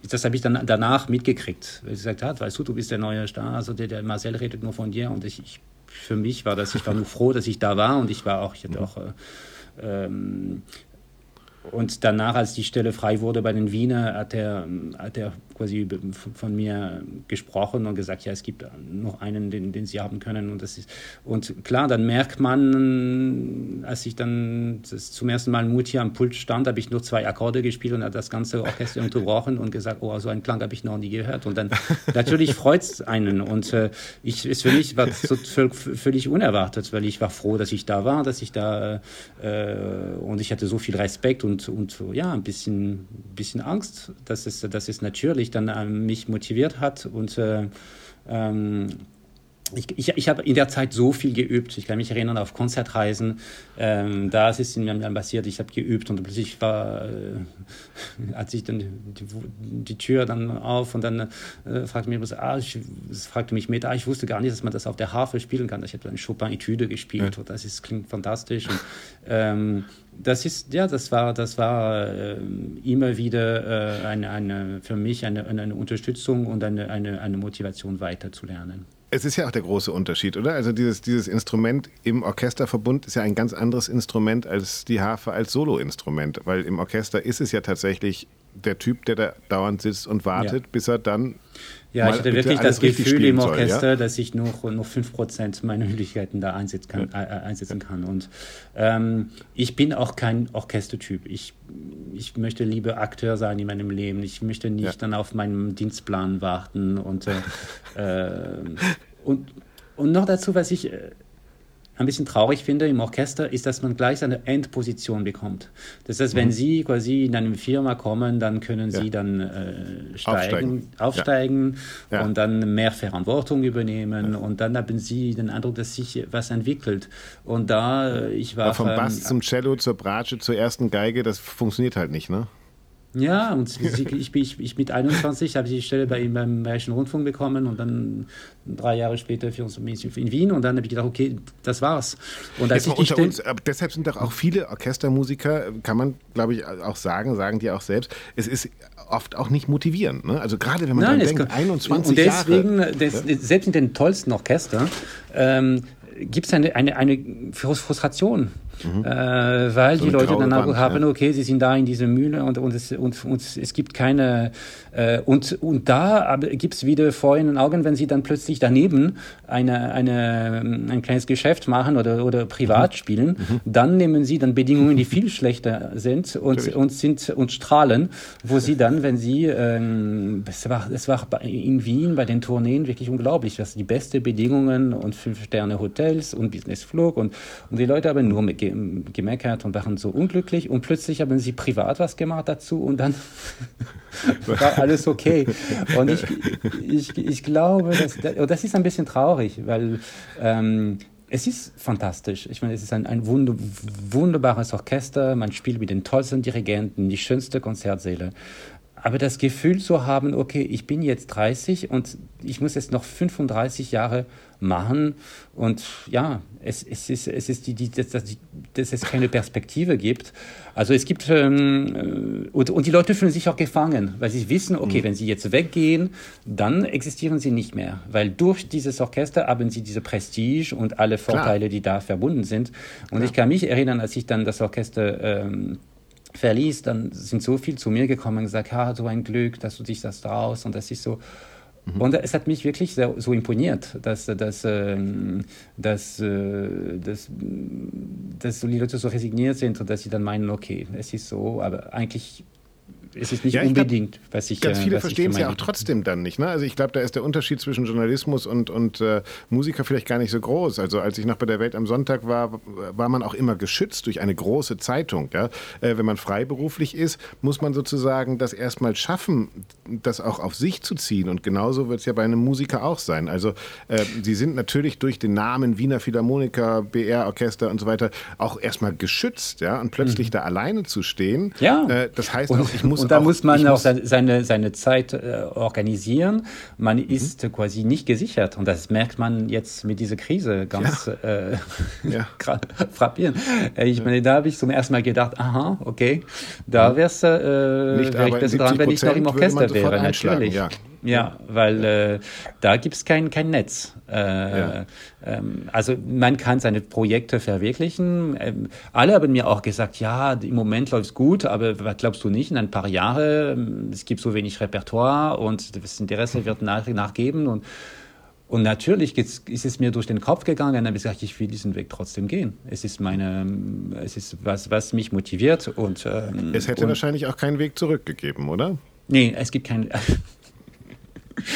das habe ich dann danach mitgekriegt. Weil ich gesagt hat, weißt du, du bist der neue Star, also der, der Marcel redet nur von dir und ich, ich für mich war das, ich war nur froh, dass ich da war und ich war auch, ich hatte auch äh, ähm, und danach, als die Stelle frei wurde bei den Wiener, hat er, hat er quasi von mir gesprochen und gesagt, ja, es gibt noch einen, den, den sie haben können. Und, das ist, und klar, dann merkt man, als ich dann zum ersten Mal Mutti am Pult stand, habe ich nur zwei Akkorde gespielt und hat das ganze Orchester unterbrochen und gesagt, oh, so einen Klang habe ich noch nie gehört. Und dann natürlich freut es einen. Und äh, ich, es für mich war so völlig unerwartet, weil ich war froh, dass ich da war, dass ich da äh, und ich hatte so viel Respekt und, und ja, ein bisschen, bisschen Angst. Das ist, das ist natürlich dann äh, mich motiviert hat und äh, ähm, ich, ich, ich habe in der Zeit so viel geübt. Ich kann mich erinnern auf Konzertreisen. Ähm, da ist es mir dann passiert, ich habe geübt und plötzlich war, äh, hat sich dann die, die, Tür dann auf und dann äh, fragte mich was, ah, ich, fragte mich mit, ah, ich wusste gar nicht, dass man das auf der Harfe spielen kann. Ich habe dann Chopin-Etüde gespielt ja. und das ist, klingt fantastisch. Und, ähm, das ist, ja, das war, das war äh, immer wieder äh, eine, eine, für mich eine, eine Unterstützung und eine, eine, eine Motivation weiterzulernen. Es ist ja auch der große Unterschied, oder? Also dieses, dieses Instrument im Orchesterverbund ist ja ein ganz anderes Instrument als die Harfe als Soloinstrument, weil im Orchester ist es ja tatsächlich der Typ, der da dauernd sitzt und wartet, ja. bis er dann ja, ich hatte wirklich das Gefühl im Orchester, soll, ja? dass ich nur, nur 5% meiner Möglichkeiten da einsetzen kann. Ja. Äh, äh, einsetzen kann. Und ähm, ich bin auch kein Orchestertyp. Ich, ich möchte lieber Akteur sein in meinem Leben. Ich möchte nicht ja. dann auf meinen Dienstplan warten. Und, äh, äh, und, und noch dazu, was ich äh, ein bisschen traurig finde im Orchester, ist, dass man gleich eine Endposition bekommt. Das heißt, mhm. wenn Sie quasi in eine Firma kommen, dann können Sie ja. dann äh, steigen, aufsteigen, aufsteigen ja. und dann mehr Verantwortung übernehmen und dann haben Sie den Eindruck, dass sich was entwickelt. Und da, äh, ich war... vom Bass ähm, zum Cello, zur Bratsche, zur ersten Geige, das funktioniert halt nicht, ne? Ja, und ich, ich, ich mit 21 habe ich die Stelle bei ihm beim Bayerischen Rundfunk bekommen und dann drei Jahre später für uns in Wien und dann habe ich gedacht, okay, das war's. Und als ich Stelle, uns, deshalb sind doch auch viele Orchestermusiker, kann man glaube ich auch sagen, sagen die auch selbst, es ist oft auch nicht motivierend. Ne? Also gerade wenn man Nein, dann denkt, kann, 21 und deswegen, Jahre. Des, ja? Selbst in den tollsten Orchestern ähm, gibt es eine, eine, eine Frustration. Mhm. Äh, weil so die Leute dann auch haben, ja. okay, sie sind da in dieser Mühle und, und, es, und, und es gibt keine, äh, und, und da gibt es wieder vor in den Augen, wenn sie dann plötzlich daneben eine, eine, ein kleines Geschäft machen oder, oder privat mhm. spielen, mhm. dann nehmen sie dann Bedingungen, die viel schlechter sind und, und sind und strahlen, wo sie dann, wenn sie, ähm, es war, es war in Wien bei den Tourneen wirklich unglaublich, dass die beste Bedingungen und fünf Sterne Hotels und Businessflug und, und die Leute haben nur mit gemeckert und waren so unglücklich und plötzlich haben sie privat was gemacht dazu und dann war alles okay. Und ich, ich, ich glaube, dass, das ist ein bisschen traurig, weil ähm, es ist fantastisch. Ich meine, es ist ein, ein wunderbares Orchester, man spielt mit den tollsten Dirigenten, die schönste Konzertsäle. Aber das Gefühl zu haben, okay, ich bin jetzt 30 und ich muss jetzt noch 35 Jahre machen und ja, es, es ist, es ist die, die, dass, dass es keine Perspektive gibt. Also es gibt, ähm, und, und die Leute fühlen sich auch gefangen, weil sie wissen, okay, mhm. wenn sie jetzt weggehen, dann existieren sie nicht mehr, weil durch dieses Orchester haben sie diese Prestige und alle Vorteile, Klar. die da verbunden sind. Und Klar. ich kann mich erinnern, als ich dann das Orchester ähm, verließ, dann sind so viel zu mir gekommen und gesagt, ja, so ein Glück, dass du dich das traust und das ist so. Mhm. Und es hat mich wirklich so, so imponiert, dass, dass, ähm, dass, äh, dass, dass die Leute so resigniert sind und dass sie dann meinen, okay, es ist so, aber eigentlich ist es nicht ja, unbedingt, glaub, was ich. Ganz äh, viele verstehen es ja auch trotzdem dann nicht. Ne? Also ich glaube, da ist der Unterschied zwischen Journalismus und, und äh, Musiker vielleicht gar nicht so groß. Also als ich noch bei der Welt am Sonntag war, war man auch immer geschützt durch eine große Zeitung. Ja? Äh, wenn man freiberuflich ist, muss man sozusagen das erstmal schaffen, das auch auf sich zu ziehen. Und genauso wird es ja bei einem Musiker auch sein. Also äh, sie sind natürlich durch den Namen Wiener Philharmoniker, BR-Orchester und so weiter auch erstmal geschützt. Ja? Und plötzlich mhm. da alleine zu stehen, ja. Äh, das heißt auch, ich muss und da muss man auch muss seine, seine Zeit äh, organisieren. Man mhm. ist quasi nicht gesichert und das merkt man jetzt mit dieser Krise ganz ja. Äh, ja. frappierend. Äh, ich meine, da habe ich zum ersten Mal gedacht, aha, okay, da wäre es äh, wär ich besser dran, wenn ich noch im Orchester wäre, natürlich. Ja. Ja, weil äh, da gibt es kein, kein Netz. Äh, ja. ähm, also man kann seine Projekte verwirklichen. Ähm, alle haben mir auch gesagt, ja, im Moment läuft es gut, aber was glaubst du nicht, in ein paar Jahren, es gibt so wenig Repertoire und das Interesse wird nach, nachgeben und und natürlich ist es mir durch den Kopf gegangen, dann habe ich gesagt, ich will diesen Weg trotzdem gehen. Es ist meine, es ist was, was mich motiviert und ähm, es hätte und, wahrscheinlich auch keinen Weg zurückgegeben, oder? Nee, es gibt keinen.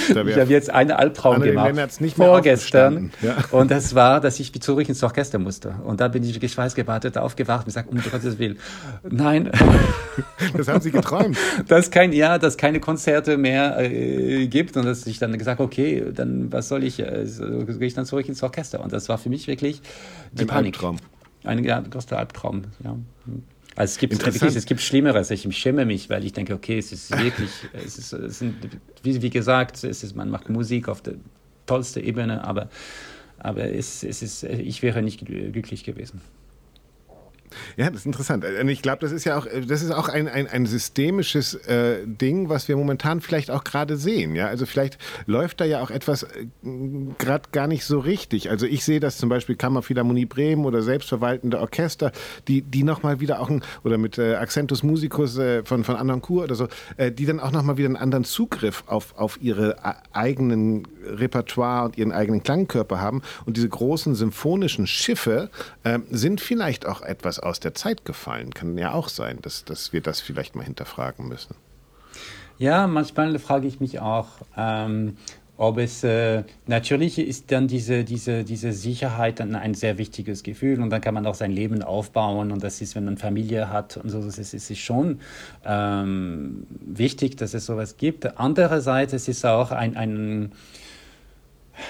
ich habe jetzt einen Albtraum gemacht. Vorgestern. Ja. Und das war, dass ich zurück ins Orchester musste. Und da bin ich wirklich schweißgebadet aufgewacht und gesagt, um Gottes Willen, nein. Das haben Sie geträumt. dass kein, ja, dass keine Konzerte mehr äh, gibt. Und dass ich dann gesagt, okay, dann was soll ich, äh, gehe ich dann zurück ins Orchester. Und das war für mich wirklich die Ein Panik. Albtraum. Ein ja, größter Albtraum, ja. Also es gibt wirklich, es gibt Schlimmeres. Ich schäme mich, weil ich denke, okay, es ist wirklich, es ist, es sind, wie, wie gesagt, es ist, man macht Musik auf der tollsten Ebene, aber, aber es, es ist, ich wäre nicht glücklich gewesen. Ja, das ist interessant. Und ich glaube, das ist ja auch, das ist auch ein, ein, ein systemisches äh, Ding, was wir momentan vielleicht auch gerade sehen. Ja, also vielleicht läuft da ja auch etwas äh, gerade gar nicht so richtig. Also ich sehe das zum Beispiel Kammerphilharmonie Bremen oder selbstverwaltende Orchester, die, die nochmal wieder auch ein, oder mit äh, Accentus Musicus äh, von, von Kur oder so, äh, die dann auch nochmal wieder einen anderen Zugriff auf, auf ihre äh, eigenen Repertoire und ihren eigenen Klangkörper haben. Und diese großen symphonischen Schiffe äh, sind vielleicht auch etwas aus der Zeit gefallen. Kann ja auch sein, dass, dass wir das vielleicht mal hinterfragen müssen. Ja, manchmal frage ich mich auch, ähm, ob es äh, natürlich ist dann diese, diese, diese Sicherheit dann ein sehr wichtiges Gefühl und dann kann man auch sein Leben aufbauen und das ist, wenn man Familie hat und so, das ist, ist schon ähm, wichtig, dass es sowas gibt. Andererseits es ist auch ein, ein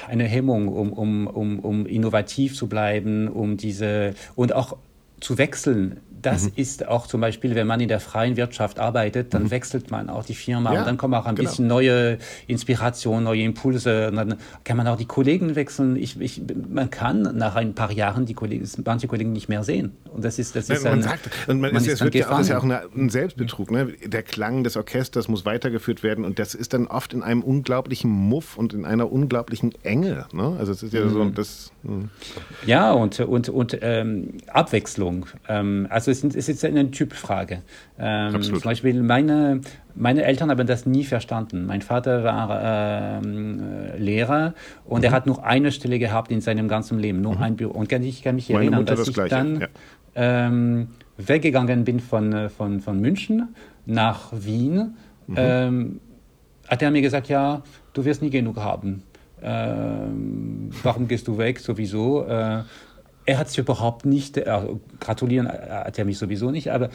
eine Hemmung, um, um, um, um innovativ zu bleiben, um diese und auch zu wechseln das mhm. ist auch zum Beispiel, wenn man in der freien Wirtschaft arbeitet, dann mhm. wechselt man auch die Firma ja, und dann kommen auch ein genau. bisschen neue Inspiration, neue Impulse. Und dann kann man auch die Kollegen wechseln. Ich, ich, man kann nach ein paar Jahren die Kollegen, manche Kollegen nicht mehr sehen. Und das ist, das ist man, ein, sagt, und man, man ist, ist wird ja, das ist ja auch eine, ein Selbstbetrug. Ne? Der Klang des Orchesters muss weitergeführt werden und das ist dann oft in einem unglaublichen Muff und in einer unglaublichen Enge. Ne? Also es ist ja mhm. so das. Ja und und und ähm, Abwechslung. Ähm, also es ist jetzt eine Typfrage. Ähm, Absolut. Zum Beispiel meine, meine Eltern haben das nie verstanden. Mein Vater war ähm, äh, Lehrer und mhm. er hat nur eine Stelle gehabt in seinem ganzen Leben, nur mhm. ein Büro. Und ich kann mich erinnern, dass das ich Gleiche. dann ja. ähm, weggegangen bin von, äh, von, von München nach Wien. Mhm. Ähm, hat er mir gesagt, ja, du wirst nie genug haben. Ähm, warum gehst du weg sowieso? Äh, er hat es überhaupt nicht, äh, gratulieren äh, hat er mich sowieso nicht, aber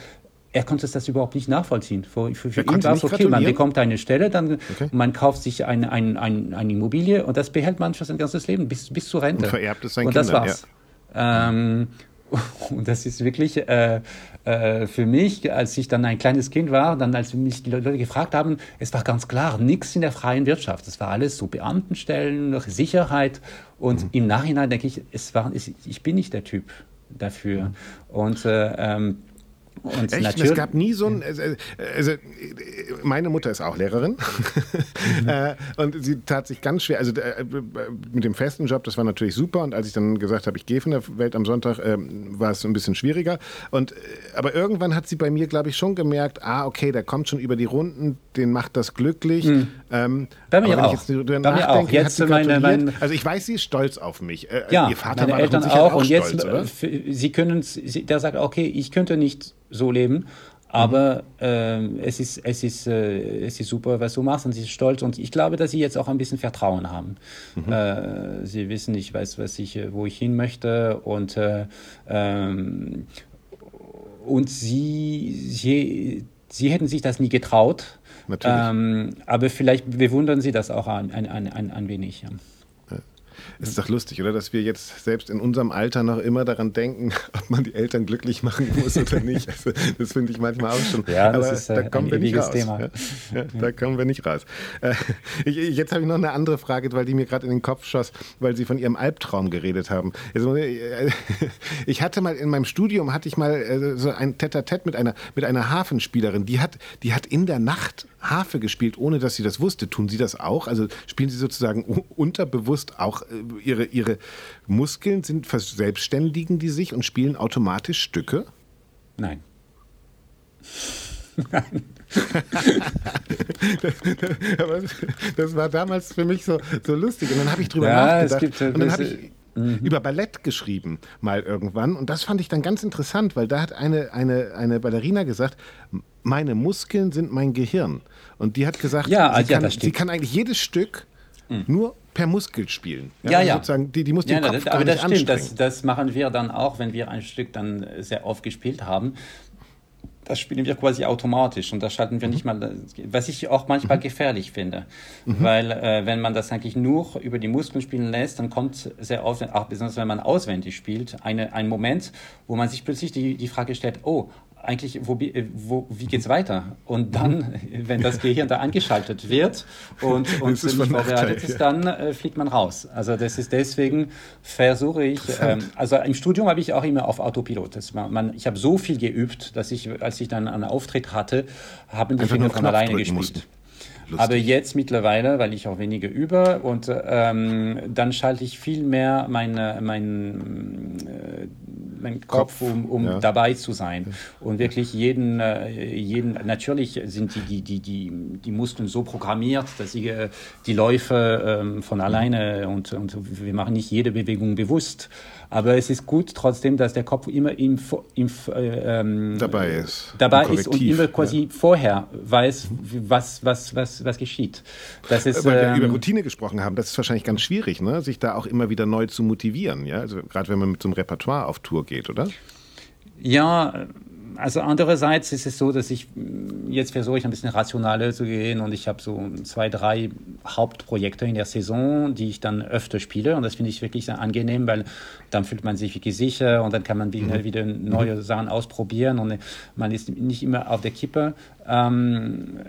er konnte das überhaupt nicht nachvollziehen. Für, für, für ihn war es okay, man bekommt eine Stelle, dann okay. man kauft sich eine, eine, eine, eine Immobilie und das behält man für sein ganzes Leben bis, bis zur Rente. Und vererbt es sein Und das war's. Ja. Ähm, und das ist wirklich äh, äh, für mich, als ich dann ein kleines Kind war, dann als mich die Leute gefragt haben, es war ganz klar, nichts in der freien Wirtschaft. Es war alles so Beamtenstellen, Sicherheit. Und mhm. im Nachhinein denke ich, es war, ich bin nicht der Typ dafür. Mhm. Und äh, ähm, und Echt? Es gab nie so ein. Also, meine Mutter ist auch Lehrerin. Mhm. Äh, und sie tat sich ganz schwer. Also äh, mit dem festen Job, das war natürlich super. Und als ich dann gesagt habe, ich gehe von der Welt am Sonntag, ähm, war es ein bisschen schwieriger. Und, äh, aber irgendwann hat sie bei mir, glaube ich, schon gemerkt: ah, okay, der kommt schon über die Runden, den macht das glücklich. Mhm. Ähm, bei mir auch. Ich jetzt bei mir auch. Jetzt meine, meine, also ich weiß, sie ist stolz auf mich. Ja, Ihr Vater meine war Eltern auch. auch. Und stolz, jetzt, oder? sie können, der sagt, okay, ich könnte nicht so leben. Aber mhm. äh, es, ist, es, ist, äh, es ist super, was du machst und sie ist stolz. Und ich glaube, dass sie jetzt auch ein bisschen Vertrauen haben. Mhm. Äh, sie wissen, ich weiß, was ich, wo ich hin möchte. Und, äh, ähm, und sie, sie, sie hätten sich das nie getraut. Ähm, aber vielleicht bewundern sie das auch ein, ein, ein, ein wenig. Ja. Ist doch lustig, oder? Dass wir jetzt selbst in unserem Alter noch immer daran denken, ob man die Eltern glücklich machen muss oder nicht. Also, das finde ich manchmal auch schon. Ja, das Aber ist äh, da kommen wir nicht raus. Thema. Ja, ja, da kommen wir nicht raus. Äh, ich, jetzt habe ich noch eine andere Frage, weil die mir gerade in den Kopf schoss, weil Sie von Ihrem Albtraum geredet haben. Also, ich hatte mal in meinem Studium hatte ich mal äh, so ein Tete-a-Tete mit einer mit einer Hafenspielerin. Die hat die hat in der Nacht Harfe gespielt, ohne dass sie das wusste. Tun Sie das auch? Also spielen Sie sozusagen unterbewusst auch äh, Ihre, Ihre Muskeln, sind verselbstständigen die sich und spielen automatisch Stücke? Nein. Nein. das, das, war damals für mich so, so lustig. Und dann habe ich drüber ja, nachgedacht. Gibt, und dann habe ich mhm. über Ballett geschrieben, mal irgendwann. Und das fand ich dann ganz interessant, weil da hat eine, eine, eine Ballerina gesagt, meine Muskeln sind mein Gehirn. Und die hat gesagt, ja, sie, ja, kann, sie kann eigentlich jedes Stück mhm. nur per Muskel spielen. Ja, ja. Also Sozusagen, die, die muss den ja, Kopf das, Aber das stimmt, das, das, machen wir dann auch, wenn wir ein Stück dann sehr oft gespielt haben das spielen wir quasi automatisch und da schalten wir mhm. nicht mal, was ich auch manchmal mhm. gefährlich finde, mhm. weil äh, wenn man das eigentlich nur über die Muskeln spielen lässt, dann kommt sehr oft, auch besonders wenn man auswendig spielt, eine, ein Moment, wo man sich plötzlich die, die Frage stellt, oh, eigentlich, wo, äh, wo, wie geht's weiter? Und dann, wenn das Gehirn da angeschaltet wird und, und nicht vorbereitet ist, dann äh, fliegt man raus. Also das ist deswegen versuche ich, ähm, also im Studium habe ich auch immer auf Autopilot. Das, man, ich habe so viel geübt, dass ich, als ich dann einen Auftritt hatte, haben die Finger von alleine gespielt. Musst. Lustig. Aber jetzt mittlerweile, weil ich auch weniger übe und ähm, dann schalte ich viel mehr meine, mein, äh, mein Kopf, Kopf, um, um ja. dabei zu sein. Und wirklich jeden, äh, jeden, natürlich sind die, die, die, die, die Muskeln so programmiert, dass sie äh, die Läufe äh, von alleine und, und wir machen nicht jede Bewegung bewusst. Aber es ist gut trotzdem, dass der Kopf immer im, im, äh, ähm, dabei ist. Dabei ist und immer quasi ja. vorher weiß, was, was, was, was geschieht. Das ist, Weil wir ähm, über Routine gesprochen haben, das ist wahrscheinlich ganz schwierig, ne? sich da auch immer wieder neu zu motivieren. Ja? Also gerade wenn man mit so einem Repertoire auf Tour geht, oder? Ja, also andererseits ist es so, dass ich mm, jetzt versuche ich ein bisschen rationaler zu gehen und ich habe so zwei, drei Hauptprojekte in der Saison, die ich dann öfter spiele und das finde ich wirklich sehr angenehm, weil dann fühlt man sich wirklich sicher und dann kann man wieder, mhm. wieder neue mhm. Sachen ausprobieren und man ist nicht immer auf der Kippe. Ähm,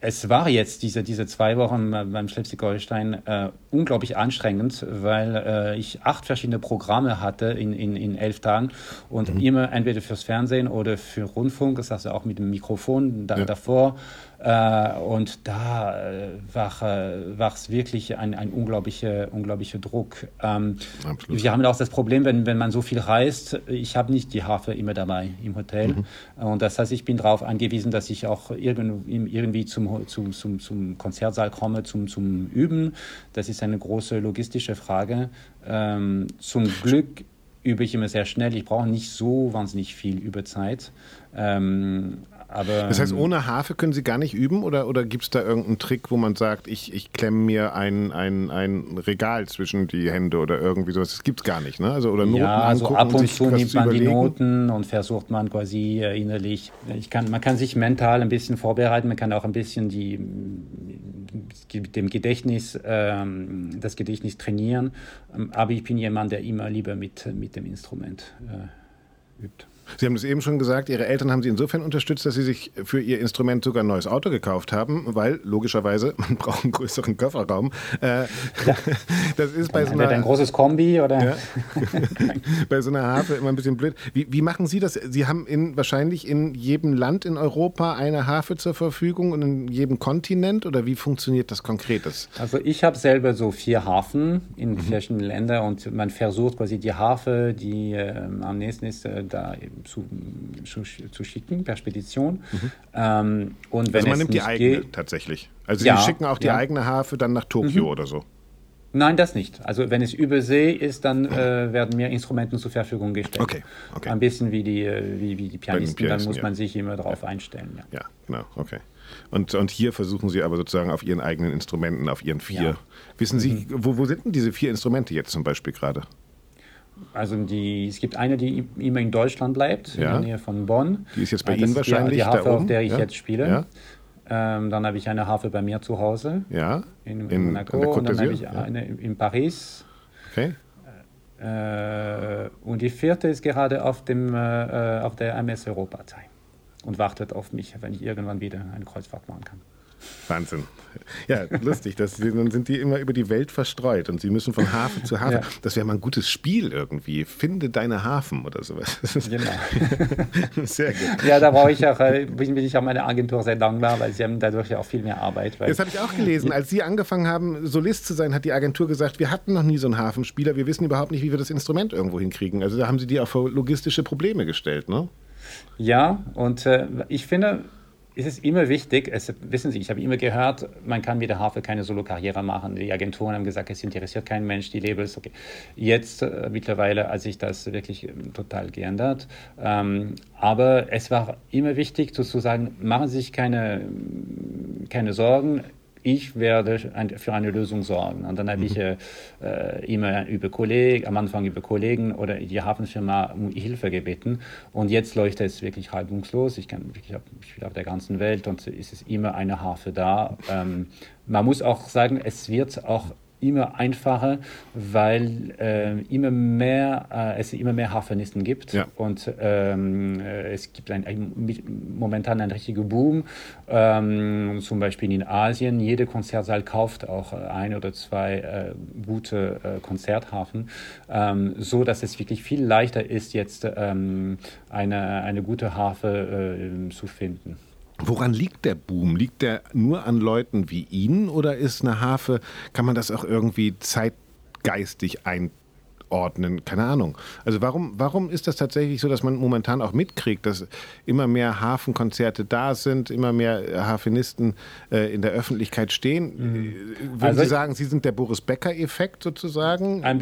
es war jetzt diese, diese zwei Wochen beim Schleswig-Holstein äh, unglaublich anstrengend, weil äh, ich acht verschiedene Programme hatte in, in, in elf Tagen und mhm. immer entweder fürs Fernsehen oder für Rundfunk, das heißt auch mit dem Mikrofon da, ja. davor und da äh, war es wirklich ein, ein unglaublicher, unglaublicher Druck. Ähm, wir haben auch das Problem, wenn, wenn man so viel reist, ich habe nicht die Harfe immer dabei im Hotel. Mhm. Und das heißt, ich bin darauf angewiesen, dass ich auch irgendwie, irgendwie zum, zum, zum, zum Konzertsaal komme, zum, zum Üben. Das ist eine große logistische Frage. Ähm, zum Glück übe ich immer sehr schnell. Ich brauche nicht so wahnsinnig viel Überzeit. Ähm, aber, das heißt, ähm, ohne Harfe können Sie gar nicht üben oder, oder gibt es da irgendeinen Trick, wo man sagt, ich, ich klemme mir ein, ein, ein Regal zwischen die Hände oder irgendwie sowas? Das gibt es gar nicht, ne? Also, oder Noten ja, also ab und zu nimmt man die Noten und versucht man quasi äh, innerlich, ich kann, man kann sich mental ein bisschen vorbereiten, man kann auch ein bisschen die, dem Gedächtnis, ähm, das Gedächtnis trainieren, ähm, aber ich bin jemand, der immer lieber mit, mit dem Instrument äh, übt. Sie haben es eben schon gesagt, Ihre Eltern haben Sie insofern unterstützt, dass Sie sich für Ihr Instrument sogar ein neues Auto gekauft haben, weil logischerweise man braucht einen größeren Kofferraum. Äh, ja. Das ist bei so einer ein großes Kombi oder ja, bei so einer Harfe immer ein bisschen blöd. Wie, wie, machen Sie das? Sie haben in, wahrscheinlich in jedem Land in Europa eine Harfe zur Verfügung und in jedem Kontinent oder wie funktioniert das konkret? Also ich habe selber so vier Hafen in mhm. verschiedenen Ländern und man versucht quasi die Harfe, die äh, am nächsten ist, äh, da zu, zu, zu schicken per Spedition. Mhm. Ähm, und wenn also man nimmt die eigene geht, tatsächlich. Also Sie ja, schicken auch die ja. eigene Harfe dann nach Tokio mhm. oder so. Nein, das nicht. Also wenn es über See ist, dann äh, werden mir Instrumente zur Verfügung gestellt. Okay, okay. Ein bisschen wie die, äh, wie, wie die Pianisten, Pianisten dann muss ja. man sich immer darauf ja. einstellen. Ja. ja, genau, okay. Und, und hier versuchen Sie aber sozusagen auf Ihren eigenen Instrumenten, auf Ihren vier. Wissen Sie, mhm. wo, wo sind denn diese vier Instrumente jetzt zum Beispiel gerade? Also die, es gibt eine, die immer in Deutschland bleibt, ja. in der Nähe von Bonn. Die ist jetzt bei das Ihnen wahrscheinlich. Die, die Harfe, auf der ich ja. jetzt spiele. Ja. Ähm, dann habe ich eine Harfe bei mir zu Hause. Ja. In, in Monaco. Und dann habe ich eine in Paris. Okay. Äh, und die vierte ist gerade auf, dem, äh, auf der MS Europartei und wartet auf mich, wenn ich irgendwann wieder eine Kreuzfahrt machen kann. Wahnsinn. Ja, lustig. Das, dann sind die immer über die Welt verstreut und sie müssen von Hafen zu Hafen. Ja. Das wäre mal ein gutes Spiel irgendwie. Finde deine Hafen oder sowas. Genau. Sehr gut. Ja, da brauche ich auch, äh, bin ich auch meiner Agentur sehr dankbar, weil sie haben dadurch ja auch viel mehr Arbeit. das habe ich auch gelesen. Als Sie angefangen haben, Solist zu sein, hat die Agentur gesagt, wir hatten noch nie so einen Hafenspieler. Wir wissen überhaupt nicht, wie wir das Instrument irgendwo hinkriegen. Also da haben Sie die auch vor logistische Probleme gestellt, ne? Ja, und äh, ich finde, ist es immer wichtig, es, wissen Sie, ich habe immer gehört, man kann mit der Harfe keine Solo-Karriere machen. Die Agenturen haben gesagt, es interessiert keinen Mensch, die Labels, okay. Jetzt äh, mittlerweile hat sich das wirklich ähm, total geändert. Ähm, aber es war immer wichtig zu, zu sagen, machen Sie sich keine, keine Sorgen, ich werde für eine Lösung sorgen. Und dann habe mhm. ich äh, immer über Kollegen, am Anfang über Kollegen oder die Hafenfirma um Hilfe gebeten. Und jetzt läuft es wirklich reibungslos. Ich, kann, ich, ich bin auf der ganzen Welt und es ist immer eine Hafe da. Ähm, man muss auch sagen, es wird auch immer einfacher, weil äh, immer mehr, äh, es immer mehr Hafenisten gibt ja. und ähm, äh, es gibt ein, ein, momentan einen richtigen Boom, ähm, zum Beispiel in Asien. Jeder Konzertsaal kauft auch ein oder zwei äh, gute äh, Konzerthafen, ähm, so dass es wirklich viel leichter ist, jetzt ähm, eine, eine gute Hafe äh, zu finden. Woran liegt der Boom? Liegt der nur an Leuten wie Ihnen oder ist eine Harfe, kann man das auch irgendwie zeitgeistig einordnen? Keine Ahnung. Also warum, warum ist das tatsächlich so, dass man momentan auch mitkriegt, dass immer mehr Hafenkonzerte da sind, immer mehr Hafenisten äh, in der Öffentlichkeit stehen? Mhm. Äh, würden also Sie sagen, Sie sind der Boris Becker-Effekt sozusagen? Ein,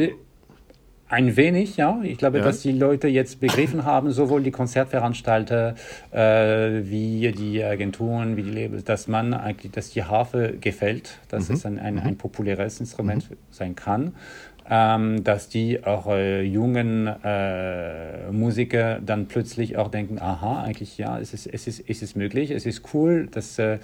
ein wenig, ja. Ich glaube, ja. dass die Leute jetzt begriffen haben, sowohl die Konzertveranstalter äh, wie die Agenturen, wie die Labels, dass man eigentlich, dass die Harfe gefällt, dass mhm. es ein, ein, ein mhm. populäres Instrument mhm. sein kann ähm, dass die auch äh, jungen äh, Musiker dann plötzlich auch denken, aha, eigentlich ja, es ist, es ist, es ist möglich, es ist cool. Dass, äh,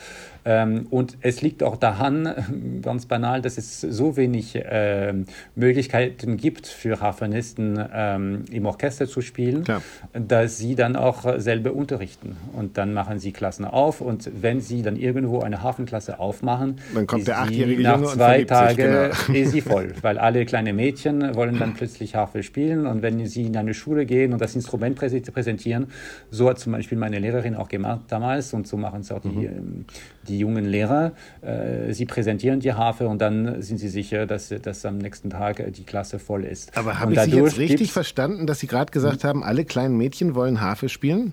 und es liegt auch daran, ganz banal, dass es so wenig äh, Möglichkeiten gibt für Harfenisten ähm, im Orchester zu spielen, Klar. dass sie dann auch selber unterrichten. Und dann machen sie Klassen auf und wenn sie dann irgendwo eine Hafenklasse aufmachen, dann kommt der achtjährige Junge nach zwei Tagen genau. ist sie voll, weil alle kleine kleine Mädchen wollen dann plötzlich Harfe spielen und wenn sie in eine Schule gehen und das Instrument präsentieren, so hat zum Beispiel meine Lehrerin auch gemacht damals und so machen es auch die, mhm. Ähm, die jungen Lehrer. Äh, sie präsentieren die Harfe und dann sind sie sicher, dass, dass am nächsten Tag die Klasse voll ist. Aber habe ich Sie jetzt richtig verstanden, dass Sie gerade gesagt haben, alle kleinen Mädchen wollen Harfe spielen?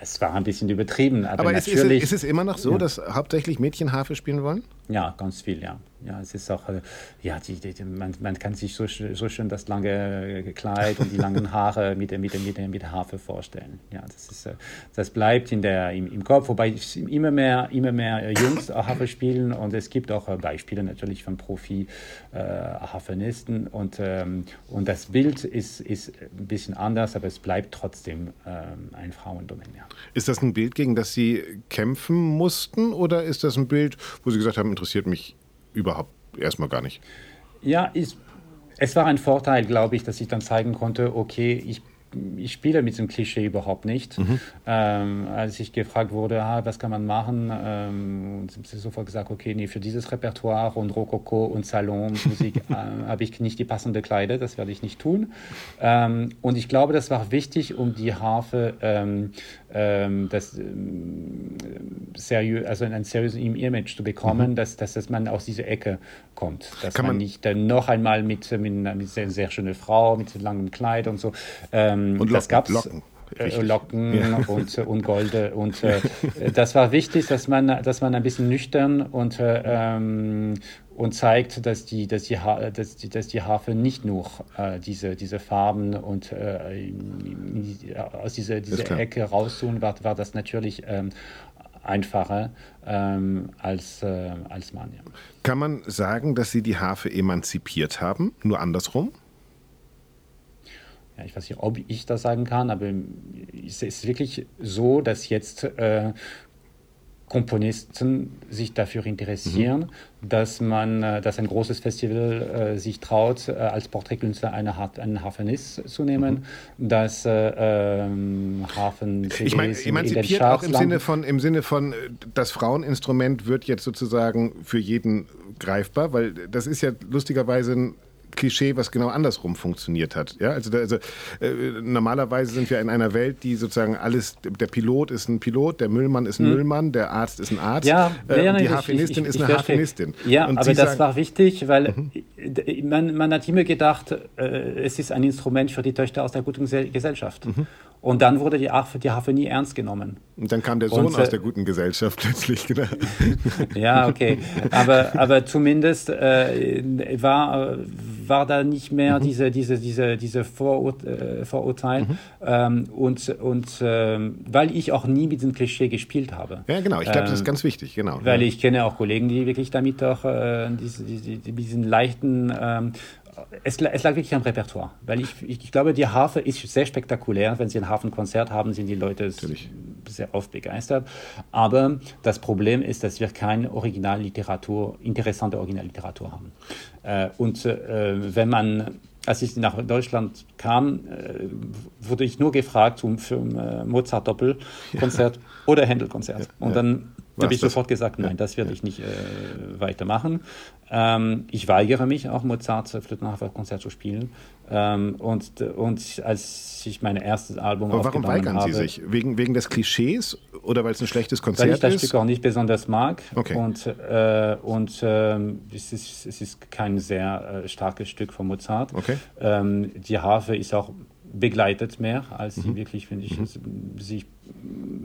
Es war ein bisschen übertrieben. Aber, aber natürlich, ist, es, ist es immer noch so, ja. dass hauptsächlich Mädchen Harfe spielen wollen? Ja, ganz viel, ja. Ja, es ist auch, äh, ja, die, die, man, man kann sich so, so schön das lange Kleid und die langen Haare mit der, mit der, mit der, mit der Harfe vorstellen. Ja, das ist, äh, das bleibt in der, im, im Kopf, wobei immer mehr, immer mehr Jungs Harfe spielen und es gibt auch äh, Beispiele natürlich von Profi-Harfenisten und, ähm, und das Bild ist, ist ein bisschen anders, aber es bleibt trotzdem ähm, ein Frauendomain, ja. Ist das ein Bild, gegen das Sie kämpfen mussten oder ist das ein Bild, wo Sie gesagt haben, interessiert mich überhaupt erstmal gar nicht. Ja, ich, es war ein Vorteil, glaube ich, dass ich dann zeigen konnte, okay, ich ich spiele mit diesem Klischee überhaupt nicht. Mhm. Ähm, als ich gefragt wurde, ah, was kann man machen, ähm, sind sie sofort gesagt, okay, nee, für dieses Repertoire und Rococo und Salonmusik äh, habe ich nicht die passende Kleider, das werde ich nicht tun. Ähm, und ich glaube, das war wichtig, um die Harfe ähm, ähm, das, ähm, seriö also ein seriöses Image zu bekommen, mhm. dass, dass, dass man aus dieser Ecke kommt. Dass kann man, man nicht äh, noch einmal mit, mit, mit sehr, sehr schöner Frau, mit langem Kleid und so. Ähm, und das gab's. Locken. Äh, Locken ja. und, und Golde. Und äh, das war wichtig, dass man, dass man ein bisschen nüchtern und, äh, ähm, und zeigt, dass die, dass die, ha dass die, dass die Harfe nicht nur äh, diese, diese Farben und äh, aus dieser, dieser Ecke rauszuholen, war, war das natürlich ähm, einfacher ähm, als, äh, als Mann. Ja. Kann man sagen, dass Sie die Harfe emanzipiert haben, nur andersrum? Ja, ich weiß nicht, ob ich das sagen kann, aber es ist wirklich so, dass jetzt äh, Komponisten sich dafür interessieren, mhm. dass man, äh, dass ein großes Festival äh, sich traut, äh, als Porträtkünstler eine, einen Harfenist zu nehmen, mhm. dass äh, ähm, Hafen ich meine, emanzipiert auch im Sinne von im Sinne von das Fraueninstrument wird jetzt sozusagen für jeden greifbar, weil das ist ja lustigerweise ein Klischee, was genau andersrum funktioniert hat. Ja, also, da, also äh, normalerweise sind wir in einer Welt, die sozusagen alles, der Pilot ist ein Pilot, der Müllmann ist ein hm. Müllmann, der Arzt ist ein Arzt, ja, äh, ja, die Harfenistin ist eine Harfenistin. Ja, Und aber Sie das sagen, war wichtig, weil mhm. man, man, hat immer gedacht, äh, es ist ein Instrument für die Töchter aus der guten Gesellschaft. Mhm. Und dann wurde die, Harfe, die Harfe nie ernst genommen. Und dann kam der Sohn und, aus der guten Gesellschaft plötzlich. Genau. ja, okay. Aber, aber zumindest äh, war, war da nicht mehr mhm. diese, diese, diese, diese Vorur äh, Vorurteil. Mhm. Ähm, und und ähm, weil ich auch nie mit diesem Klischee gespielt habe. Ja, genau. Ich glaube, ähm, das ist ähm, ganz wichtig. Genau. Weil ja. ich kenne auch Kollegen, die wirklich damit auch äh, diese, diese, diesen leichten ähm, es, es, lag wirklich am Repertoire, weil ich, ich, ich, glaube, die Harfe ist sehr spektakulär. Wenn Sie ein Hafenkonzert haben, sind die Leute Natürlich. sehr oft begeistert. Aber das Problem ist, dass wir keine Originalliteratur, interessante Originalliteratur haben. Äh, und äh, wenn man als ich nach Deutschland kam, äh, wurde ich nur gefragt um für ein äh, Mozart-Doppelkonzert ja. oder Händel-Konzert. Ja, und dann habe ich sofort gesagt, nein, das werde ich nicht äh, weitermachen. Ähm, ich weigere mich auch Mozart Flötenhafer-Konzert zu spielen. Ähm, und, und als ich mein erstes Album Aber warum weigern habe, Sie sich? Wegen, wegen des Klischees oder weil es ein schlechtes Konzert ist? Weil ich das ist? Stück auch nicht besonders mag. Okay. Und, äh, und äh, es, ist, es ist kein sehr äh, starkes Stück von Mozart. Okay. Ähm, die Harfe ist auch begleitet mehr, als mhm. sie wirklich, finde ich, mhm. sich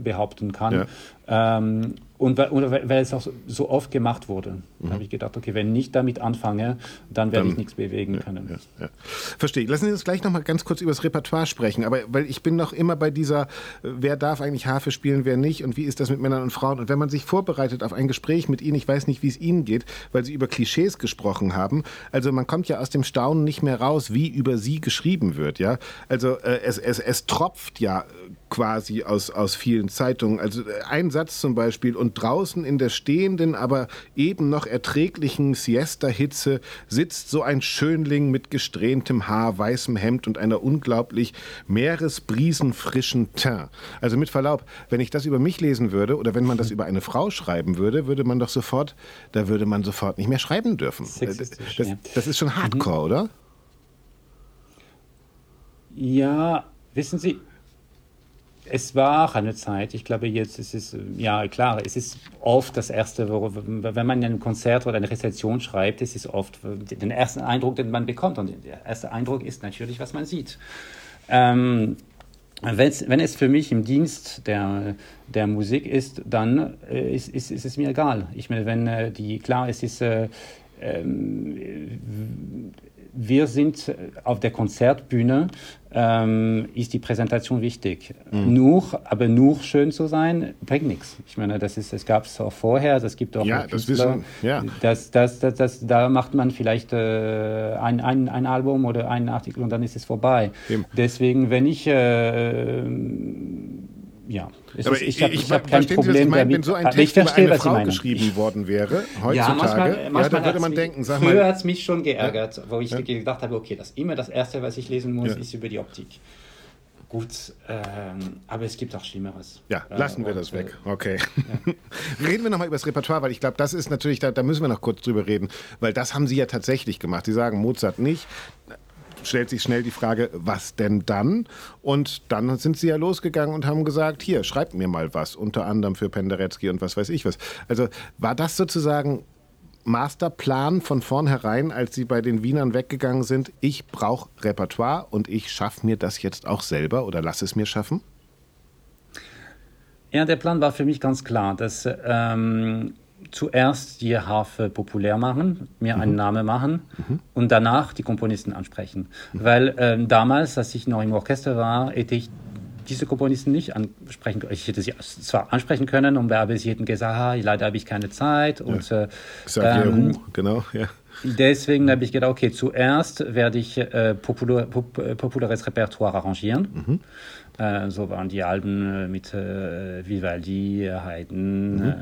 behaupten kann. Ja. Ähm, und weil, weil, es auch so oft gemacht wurde, mhm. habe ich gedacht, okay, wenn ich nicht damit anfange, dann werde dann, ich nichts bewegen ja, können. Ja, ja. Verstehe. Lassen Sie uns gleich noch mal ganz kurz über das Repertoire sprechen. Aber weil ich bin noch immer bei dieser, äh, wer darf eigentlich Harfe spielen, wer nicht und wie ist das mit Männern und Frauen? Und wenn man sich vorbereitet auf ein Gespräch mit Ihnen, ich weiß nicht, wie es Ihnen geht, weil Sie über Klischees gesprochen haben. Also man kommt ja aus dem Staunen nicht mehr raus, wie über Sie geschrieben wird. Ja, also äh, es, es, es tropft ja quasi aus, aus vielen Zeitungen. Also äh, ein Satz zum Beispiel, und draußen in der stehenden, aber eben noch erträglichen Siesta-Hitze sitzt so ein Schönling mit gesträhntem Haar, weißem Hemd und einer unglaublich meeresbriesenfrischen Teint. Also mit Verlaub, wenn ich das über mich lesen würde oder wenn man das über eine Frau schreiben würde, würde man doch sofort, da würde man sofort nicht mehr schreiben dürfen. Das, das, das ist schon Hardcore, mhm. oder? Ja, wissen Sie, es war eine Zeit, ich glaube jetzt ist es, ja klar, es ist oft das Erste, wenn man ein Konzert oder eine Rezession schreibt, es ist oft den ersten Eindruck, den man bekommt. Und der erste Eindruck ist natürlich, was man sieht. Ähm, wenn es für mich im Dienst der, der Musik ist, dann äh, ist, ist, ist es mir egal. Ich meine, wenn äh, die, klar, es ist, äh, ähm, wir sind auf der Konzertbühne, ähm, ist die Präsentation wichtig. Mhm. Nur, aber nur schön zu sein, bringt nichts. Ich meine, das ist, es gab es auch vorher, das gibt auch ja, das wissen, ja. Das, das, das, das, da macht man vielleicht äh, ein, ein, ein Album oder einen Artikel und dann ist es vorbei. Eben. Deswegen, wenn ich äh, ja, aber ich, ich habe hab kein Problem damit. Wenn so ein Text verstehe, über eine Frau geschrieben worden wäre, heutzutage, ja, manchmal, manchmal ja, dann würde man denken, sag mal... Früher hat es mich schon geärgert, ja? wo ich ja? gedacht habe, okay, das immer das Erste, was ich lesen muss, ist über die Optik. Gut, ähm, aber es gibt auch Schlimmeres. Ja, lassen äh, wir das weg. Äh, okay. Ja. reden wir nochmal über das Repertoire, weil ich glaube, das ist natürlich, da, da müssen wir noch kurz drüber reden, weil das haben Sie ja tatsächlich gemacht. Sie sagen Mozart nicht stellt sich schnell die Frage, was denn dann? Und dann sind sie ja losgegangen und haben gesagt, hier, schreibt mir mal was, unter anderem für Penderecki und was weiß ich was. Also war das sozusagen Masterplan von vornherein, als Sie bei den Wienern weggegangen sind, ich brauche Repertoire und ich schaffe mir das jetzt auch selber oder lasse es mir schaffen? Ja, der Plan war für mich ganz klar, dass ähm, zuerst die Harfe populär machen, mir mhm. einen Namen machen mhm. und danach die Komponisten ansprechen. Mhm. Weil ähm, damals, als ich noch im Orchester war, hätte ich diese Komponisten nicht ansprechen können. Ich hätte sie zwar ansprechen können, und aber sie hätten gesagt, ah, leider habe ich keine Zeit. Und, ja. äh, ähm, genau, ja. Deswegen habe ich gedacht, okay, zuerst werde ich äh, populär, pop, Repertoire arrangieren. Äh, so waren die Alben äh, mit äh, Vivaldi, Haydn, mhm.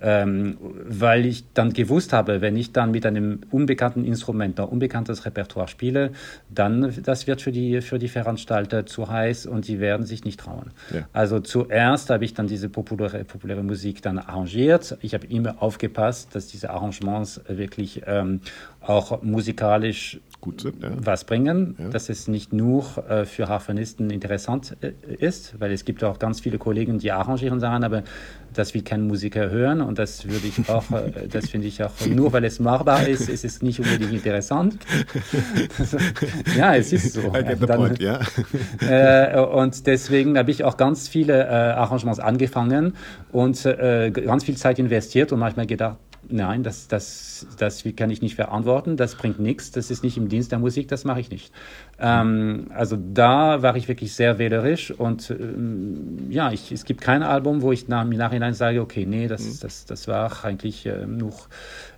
ähm, weil ich dann gewusst habe, wenn ich dann mit einem unbekannten Instrument ein unbekanntes Repertoire spiele, dann das wird für die, für die Veranstalter zu heiß und die werden sich nicht trauen. Ja. Also zuerst habe ich dann diese populäre, populäre Musik dann arrangiert. Ich habe immer aufgepasst, dass diese Arrangements wirklich ähm, auch musikalisch gut sind, ja. was bringen, ja. dass es nicht nur äh, für Harfenisten interessant äh, ist, weil es gibt auch ganz viele Kollegen, die arrangieren sagen, aber das will kein Musiker hören und das würde ich auch, äh, das finde ich auch, nur weil es machbar ist, ist es nicht unbedingt interessant. ja, es ist so. Dann, point, ja. Äh, und deswegen habe ich auch ganz viele äh, Arrangements angefangen und äh, ganz viel Zeit investiert und manchmal gedacht, nein, das, das, das kann ich nicht verantworten, das bringt nichts, das ist nicht im Dienst der Musik, das mache ich nicht. Ähm, also da war ich wirklich sehr wählerisch und ähm, ja, ich, es gibt kein Album, wo ich nach, im Nachhinein sage, okay, nee, das, mhm. das, das war eigentlich äh, nur,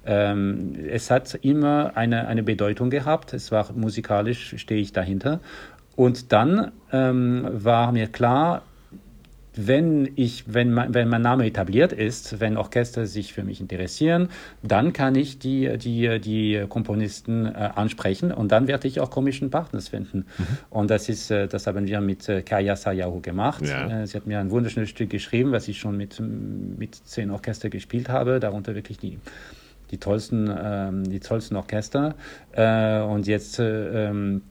ähm, es hat immer eine, eine Bedeutung gehabt, es war musikalisch, stehe ich dahinter. Und dann ähm, war mir klar, wenn ich, wenn mein, wenn mein Name etabliert ist, wenn Orchester sich für mich interessieren, dann kann ich die, die, die Komponisten äh, ansprechen und dann werde ich auch komischen Partners finden. Mhm. Und das ist, äh, das haben wir mit äh, Kaya Sayahu gemacht. Ja. Äh, sie hat mir ein wunderschönes Stück geschrieben, was ich schon mit, mit zehn Orchester gespielt habe, darunter wirklich die die tollsten, ähm, die tollsten Orchester. Äh, und jetzt äh, ähm,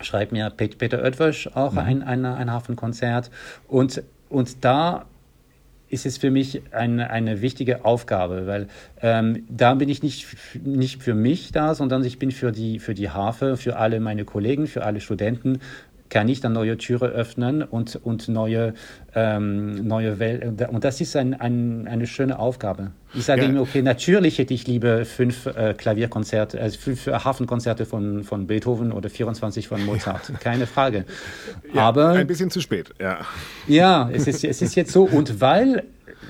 schreibt mir Peter Oetwösch auch mhm. ein, ein, ein Hafenkonzert. Und und da ist es für mich eine, eine wichtige Aufgabe, weil ähm, da bin ich nicht, nicht für mich da, sondern ich bin für die, für die Harfe, für alle meine Kollegen, für alle Studenten, kann ich dann neue Türen öffnen und, und neue, ähm, neue Welt. Und das ist ein, ein, eine schöne Aufgabe. Ich sage ja. ihm, okay, natürlich hätte ich lieber fünf äh, Klavierkonzerte, also fünf Hafenkonzerte von, von Beethoven oder 24 von Mozart. Keine Frage. Ja, Aber. Ein bisschen zu spät, ja. Ja, es ist, es ist jetzt so. Und weil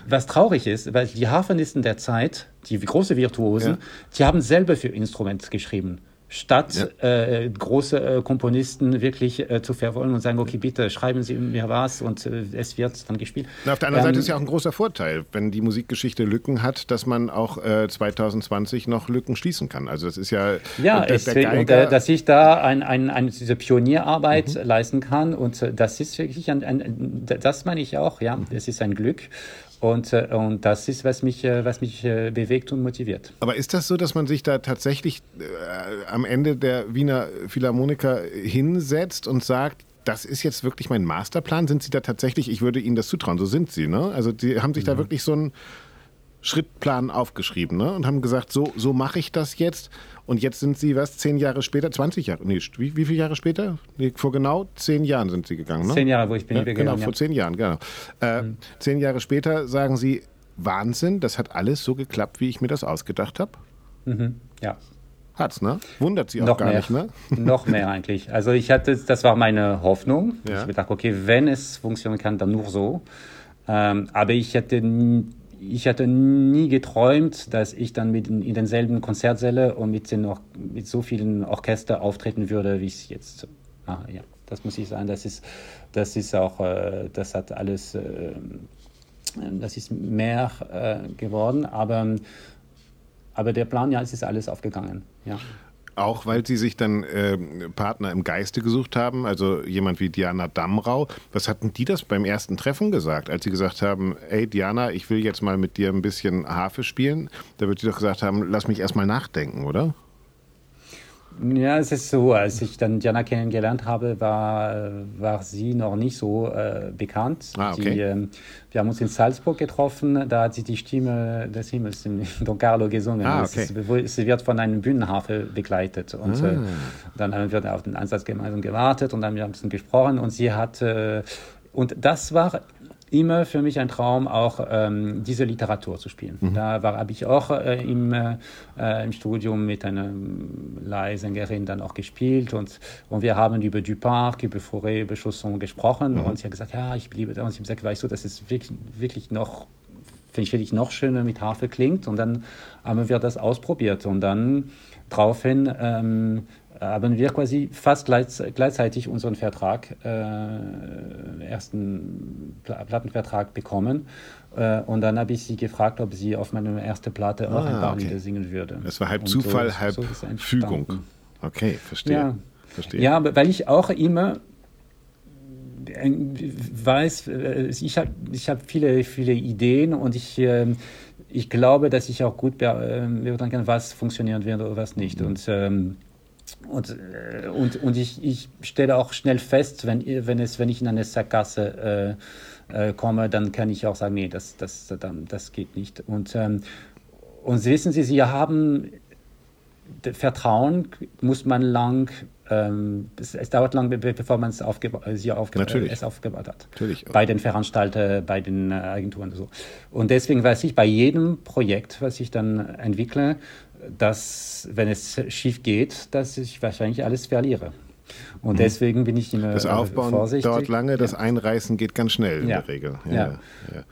was traurig ist, weil die Hafenisten der Zeit, die große Virtuosen, ja. die haben selber für Instrument geschrieben statt ja. äh, große äh, Komponisten wirklich äh, zu verwollen und sagen, okay, bitte schreiben Sie mir was und äh, es wird dann gespielt. Na, auf der anderen ähm, Seite ist ja auch ein großer Vorteil, wenn die Musikgeschichte Lücken hat, dass man auch 2020 äh, noch Lücken schließen kann. Also das ist ja ja, der, der Geiger, und, äh, dass ich da ein, ein, ein, diese Pionierarbeit mhm. leisten kann und das ist wirklich ein, ein, das meine ich auch, ja, es ist ein Glück und, äh, und das ist, was mich, äh, was mich äh, bewegt und motiviert. Aber ist das so, dass man sich da tatsächlich am Ende der Wiener Philharmoniker hinsetzt und sagt, das ist jetzt wirklich mein Masterplan? Sind Sie da tatsächlich, ich würde Ihnen das zutrauen, so sind Sie, ne? Also Sie haben sich ja. da wirklich so einen Schrittplan aufgeschrieben ne? und haben gesagt, so, so mache ich das jetzt. Und jetzt sind Sie, was, zehn Jahre später, 20 Jahre, nee, wie, wie viele Jahre später? Nee, vor genau zehn Jahren sind Sie gegangen, ne? Zehn Jahre, wo ich bin. Ja, genau, ja. vor zehn Jahren, genau. Äh, mhm. Zehn Jahre später sagen Sie, Wahnsinn, das hat alles so geklappt, wie ich mir das ausgedacht habe? Mhm. Ja. Hat's, ne? Wundert Sie auch noch gar mehr. nicht, ne? Noch mehr eigentlich. Also ich hatte, das war meine Hoffnung. Ja. Ich habe gedacht, okay, wenn es funktionieren kann, dann nur so. Ähm, aber ich hätte ich hatte nie geträumt, dass ich dann mit in, in denselben Konzertsäle und mit, den, mit so vielen Orchester auftreten würde, wie es jetzt. Ah, ja, das muss ich sagen. Das ist, das ist auch, äh, das hat alles, äh, das ist mehr äh, geworden, aber, aber der Plan, ja, es ist alles aufgegangen. Ja. Auch weil Sie sich dann äh, Partner im Geiste gesucht haben, also jemand wie Diana Damrau. Was hatten die das beim ersten Treffen gesagt, als Sie gesagt haben, ey Diana, ich will jetzt mal mit dir ein bisschen Harfe spielen? Da wird sie doch gesagt haben, lass mich erst mal nachdenken, oder? Ja, es ist so, als ich dann Diana kennengelernt habe, war, war sie noch nicht so äh, bekannt. Ah, okay. Die, äh, wir haben uns in Salzburg getroffen, da hat sie die Stimme des Himmels in Don Carlo gesungen. Ah, okay. es, sie wird von einem Bühnenhafe begleitet. Und ah. äh, dann haben wir auf den Einsatz gemeinsam gewartet und dann haben wir ein bisschen gesprochen und sie hat, äh, und das war immer für mich ein Traum, auch ähm, diese Literatur zu spielen. Mhm. Da habe ich auch äh, im, äh, im Studium mit einer Leihsängerin dann auch gespielt und, und wir haben über Duparc, über Fauré, über Chausson gesprochen mhm. und sie hat gesagt, ja, ich liebe das. Und ich habe gesagt, weißt du, das ist wirklich, wirklich noch finde ich wirklich noch schöner mit Harfe klingt. Und dann haben wir das ausprobiert. Und dann daraufhin ähm, haben wir quasi fast gleichzeitig unseren Vertrag, äh, ersten Plattenvertrag bekommen. Äh, und dann habe ich sie gefragt, ob sie auf meine erste Platte auch ah, ein paar okay. Lieder singen würde. Das war halb und Zufall, so, halb so Fügung. Okay, verstehe. Ja. verstehe. Ja, weil ich auch immer äh, weiß, äh, ich habe ich hab viele, viele Ideen und ich, ähm, ich glaube, dass ich auch gut beurteilen kann, was funktionieren wird oder was nicht. Mhm. Und ähm, und, und, und ich, ich stelle auch schnell fest, wenn, wenn, es, wenn ich in eine Sackgasse äh, äh, komme, dann kann ich auch sagen, nee, das, das, das geht nicht. Und, ähm, und wissen Sie, Sie haben Vertrauen, muss man lang, ähm, es, es, dauert lang, bevor man es, aufgeba sie aufge Natürlich. es aufgebaut hat. Natürlich. Bei den Veranstaltern, bei den äh, Agenturen und so. Und deswegen weiß ich, bei jedem Projekt, was ich dann entwickle, dass, wenn es schief geht, dass ich wahrscheinlich alles verliere. Und mhm. deswegen bin ich immer Das Aufbauen vorsichtig. dauert lange, das Einreißen geht ganz schnell in ja. der Regel. Ja, ja.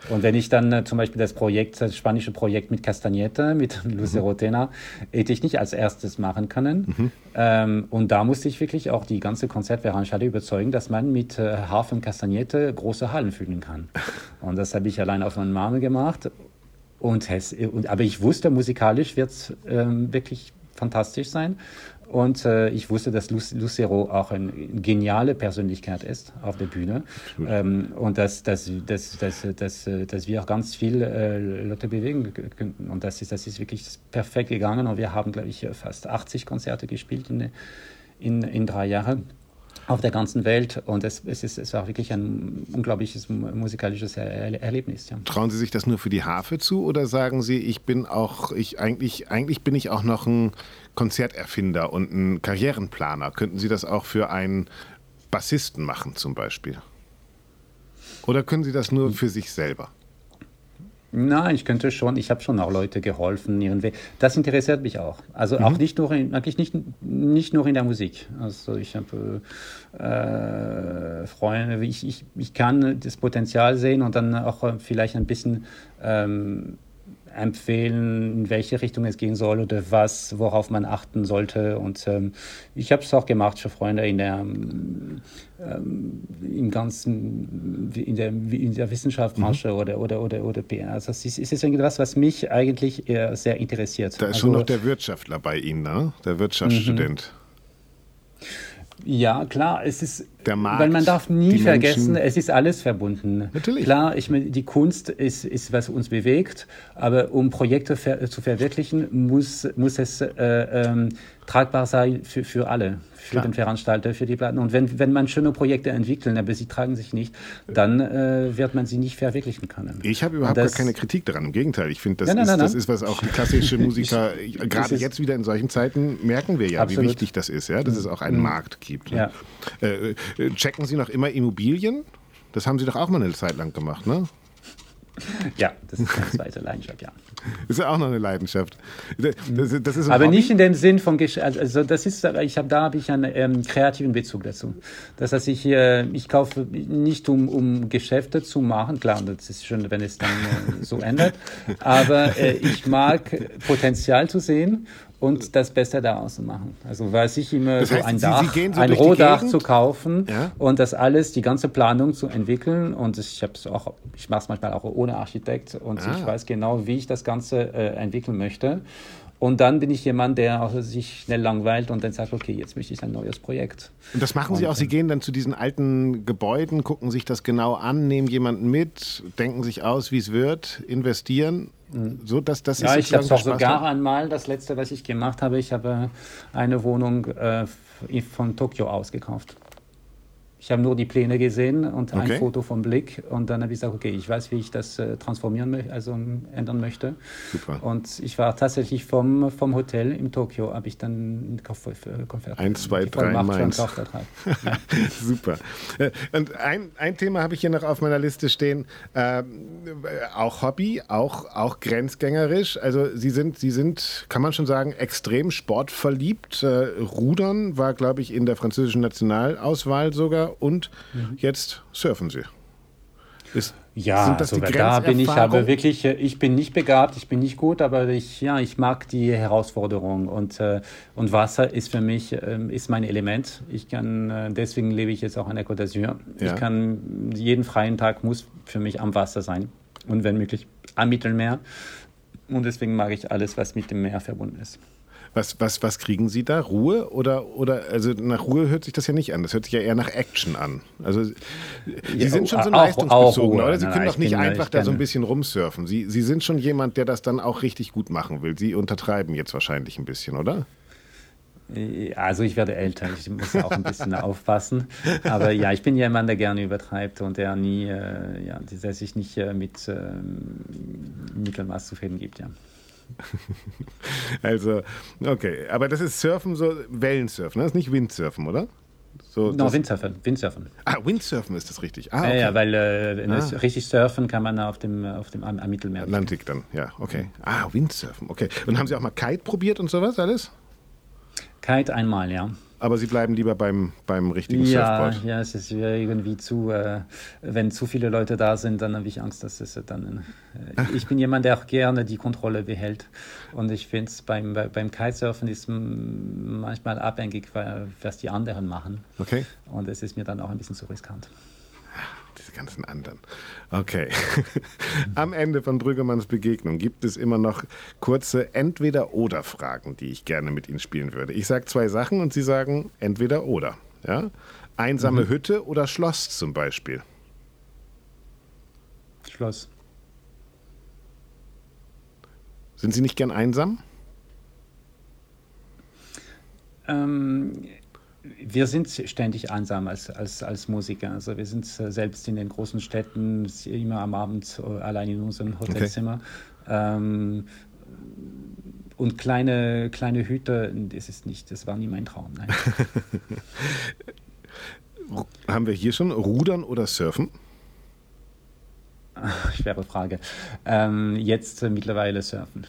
Und wenn ich dann äh, zum Beispiel das Projekt, das spanische Projekt mit Castagnete, mit Lucero mhm. Tena, hätte ich nicht als erstes machen können. Mhm. Ähm, und da musste ich wirklich auch die ganze Konzertveranstaltung überzeugen, dass man mit äh, Harfe und große Hallen füllen kann. Und das habe ich allein auf meinen Marmel gemacht. Und, und, aber ich wusste, musikalisch wird es ähm, wirklich fantastisch sein. Und äh, ich wusste, dass Lucero auch eine geniale Persönlichkeit ist auf der Bühne. Ähm, und dass, dass, dass, dass, dass, dass wir auch ganz viel äh, Leute bewegen könnten. Und das ist, das ist wirklich perfekt gegangen. Und wir haben, glaube ich, fast 80 Konzerte gespielt in, in, in drei Jahren auf der ganzen Welt. Und es, es, ist, es war wirklich ein unglaubliches musikalisches er Erlebnis. Ja. Trauen Sie sich das nur für die Harfe zu oder sagen Sie, ich bin auch, ich eigentlich, eigentlich bin ich auch noch ein Konzerterfinder und ein Karrierenplaner? Könnten Sie das auch für einen Bassisten machen zum Beispiel? Oder können Sie das nur für sich selber? Nein, ich könnte schon, ich habe schon auch Leute geholfen, ihren Weg. Das interessiert mich auch. Also mhm. auch nicht nur in, eigentlich nicht, nicht nur in der Musik. Also ich habe äh, Freunde, ich, ich, ich kann das Potenzial sehen und dann auch vielleicht ein bisschen ähm, empfehlen, in welche Richtung es gehen soll oder was, worauf man achten sollte. Und ähm, ich habe es auch gemacht für Freunde in der, ähm, im ganzen, in der, in der Wissenschaftsbranche mhm. oder, oder, oder, oder PR. Also es ist, es ist irgendwas, was mich eigentlich sehr interessiert. Da ist also, schon noch der Wirtschaftler bei Ihnen, ne? Der Wirtschaftsstudent. Mhm. Ja, klar, es ist, der Markt, weil man darf nie vergessen, Menschen. es ist alles verbunden. Natürlich. Klar, ich meine, die Kunst ist, ist was uns bewegt, aber um Projekte ver zu verwirklichen, muss, muss es äh, ähm, tragbar sein für, für alle, für Klar. den Veranstalter, für die Platten. Und wenn, wenn man schöne Projekte entwickelt, aber sie tragen sich nicht, dann äh, wird man sie nicht verwirklichen können. Ich habe überhaupt das, gar keine Kritik daran. Im Gegenteil, ich finde, das, nein, nein, nein, das ist, was auch klassische Musiker, gerade jetzt wieder in solchen Zeiten, merken wir ja, absolut. wie wichtig das ist, ja, dass es auch einen mhm. Markt gibt. Ne? Ja. Äh, äh, checken Sie noch immer Immobilien? Das haben Sie doch auch mal eine Zeit lang gemacht, ne? Ja, das ist meine zweite Leidenschaft, ja. Das ist ja auch noch eine Leidenschaft. Das, das ist Aber Hobby? nicht in dem Sinn von Gesch also das ist, ich habe da habe ich einen ähm, kreativen Bezug dazu. Das heißt, ich, äh, ich kaufe nicht um, um Geschäfte zu machen, klar, das ist schön, wenn es dann äh, so ändert. Aber äh, ich mag Potenzial zu sehen und das Beste daraus zu machen. Also weiß ich immer das heißt, so ein Dach, Sie, Sie so ein Rohdach zu kaufen ja? und das alles, die ganze Planung zu entwickeln. Und ich habe es auch, ich mache es manchmal auch ohne Architekt und ah. ich weiß genau, wie ich das Ganze äh, entwickeln möchte. Und dann bin ich jemand, der auch sich schnell langweilt und dann sagt, okay, jetzt möchte ich ein neues Projekt. Und das machen Sie auch? Sie gehen dann zu diesen alten Gebäuden, gucken sich das genau an, nehmen jemanden mit, denken sich aus, wie es wird, investieren. Mhm. So, dass, das ja, ich habe es auch sogar einmal, das letzte, was ich gemacht habe, ich habe eine Wohnung äh, von Tokio ausgekauft. Ich habe nur die Pläne gesehen und okay. ein Foto vom Blick und dann habe ich gesagt, okay, ich weiß, wie ich das äh, transformieren möchte, also ändern möchte. Super. Und ich war tatsächlich vom, vom Hotel in Tokio, habe ich dann Konfert. Ein, zwei, drei Mainz. Ja. Super. Äh, und ein, ein Thema habe ich hier noch auf meiner Liste stehen, äh, auch Hobby, auch, auch grenzgängerisch. Also Sie sind, Sie sind, kann man schon sagen, extrem sportverliebt. Äh, Rudern war, glaube ich, in der französischen Nationalauswahl sogar und mhm. jetzt surfen sie. Ist, ja, also da bin ich aber wirklich, äh, ich bin nicht begabt, ich bin nicht gut, aber ich, ja, ich mag die Herausforderung und, äh, und Wasser ist für mich, äh, ist mein Element. Ich kann, äh, deswegen lebe ich jetzt auch an der Côte d'Azur. Ja. Ich kann, jeden freien Tag muss für mich am Wasser sein und wenn möglich am Mittelmeer. Und deswegen mag ich alles, was mit dem Meer verbunden ist. Was, was, was kriegen Sie da? Ruhe? Oder, oder, also nach Ruhe hört sich das ja nicht an. Das hört sich ja eher nach Action an. Also Sie ja, sind schon so leistungsbezogen, oder? Sie können doch nicht einfach da so ein bisschen rumsurfen. Sie, Sie sind schon jemand, der das dann auch richtig gut machen will. Sie untertreiben jetzt wahrscheinlich ein bisschen, oder? Also ich werde älter, ich muss ja auch ein bisschen aufpassen. Aber ja, ich bin jemand, der gerne übertreibt und der nie, äh, ja, der sich nicht äh, mit äh, Mittelmaß zufrieden gibt, ja. also, okay. Aber das ist Surfen, so Wellensurfen, das ist nicht Windsurfen, oder? So, no, Windsurfen, Windsurfen. Ah, Windsurfen ist das richtig. Ah, okay. Ja, ja weil äh, ah. richtig surfen kann man auf dem, auf dem am, am Mittelmeer. Atlantik dann, ja, okay. Ah, Windsurfen, okay. Und haben Sie auch mal Kite probiert und sowas alles? Kite einmal, ja. Aber Sie bleiben lieber beim, beim richtigen ja, Surfboard. Ja, es ist irgendwie zu, äh, wenn zu viele Leute da sind, dann habe ich Angst, dass es dann. Äh, ich bin jemand, der auch gerne die Kontrolle behält. Und ich finde es beim, beim Kitesurfen ist manchmal abhängig, was die anderen machen. Okay. Und es ist mir dann auch ein bisschen zu riskant ganzen anderen. Okay. Am Ende von Brüggemanns Begegnung gibt es immer noch kurze Entweder-Oder-Fragen, die ich gerne mit Ihnen spielen würde. Ich sage zwei Sachen und Sie sagen Entweder-Oder. Ja? Einsame mhm. Hütte oder Schloss zum Beispiel? Schloss. Sind Sie nicht gern einsam? Ähm, wir sind ständig einsam als, als, als Musiker. Also wir sind selbst in den großen Städten immer am Abend äh, allein in unserem Hotelzimmer. Okay. Ähm, und kleine, kleine Hüte, das ist nicht, das war nie mein Traum. Haben wir hier schon Rudern oder Surfen? Schwere Frage. Ähm, jetzt äh, mittlerweile Surfen.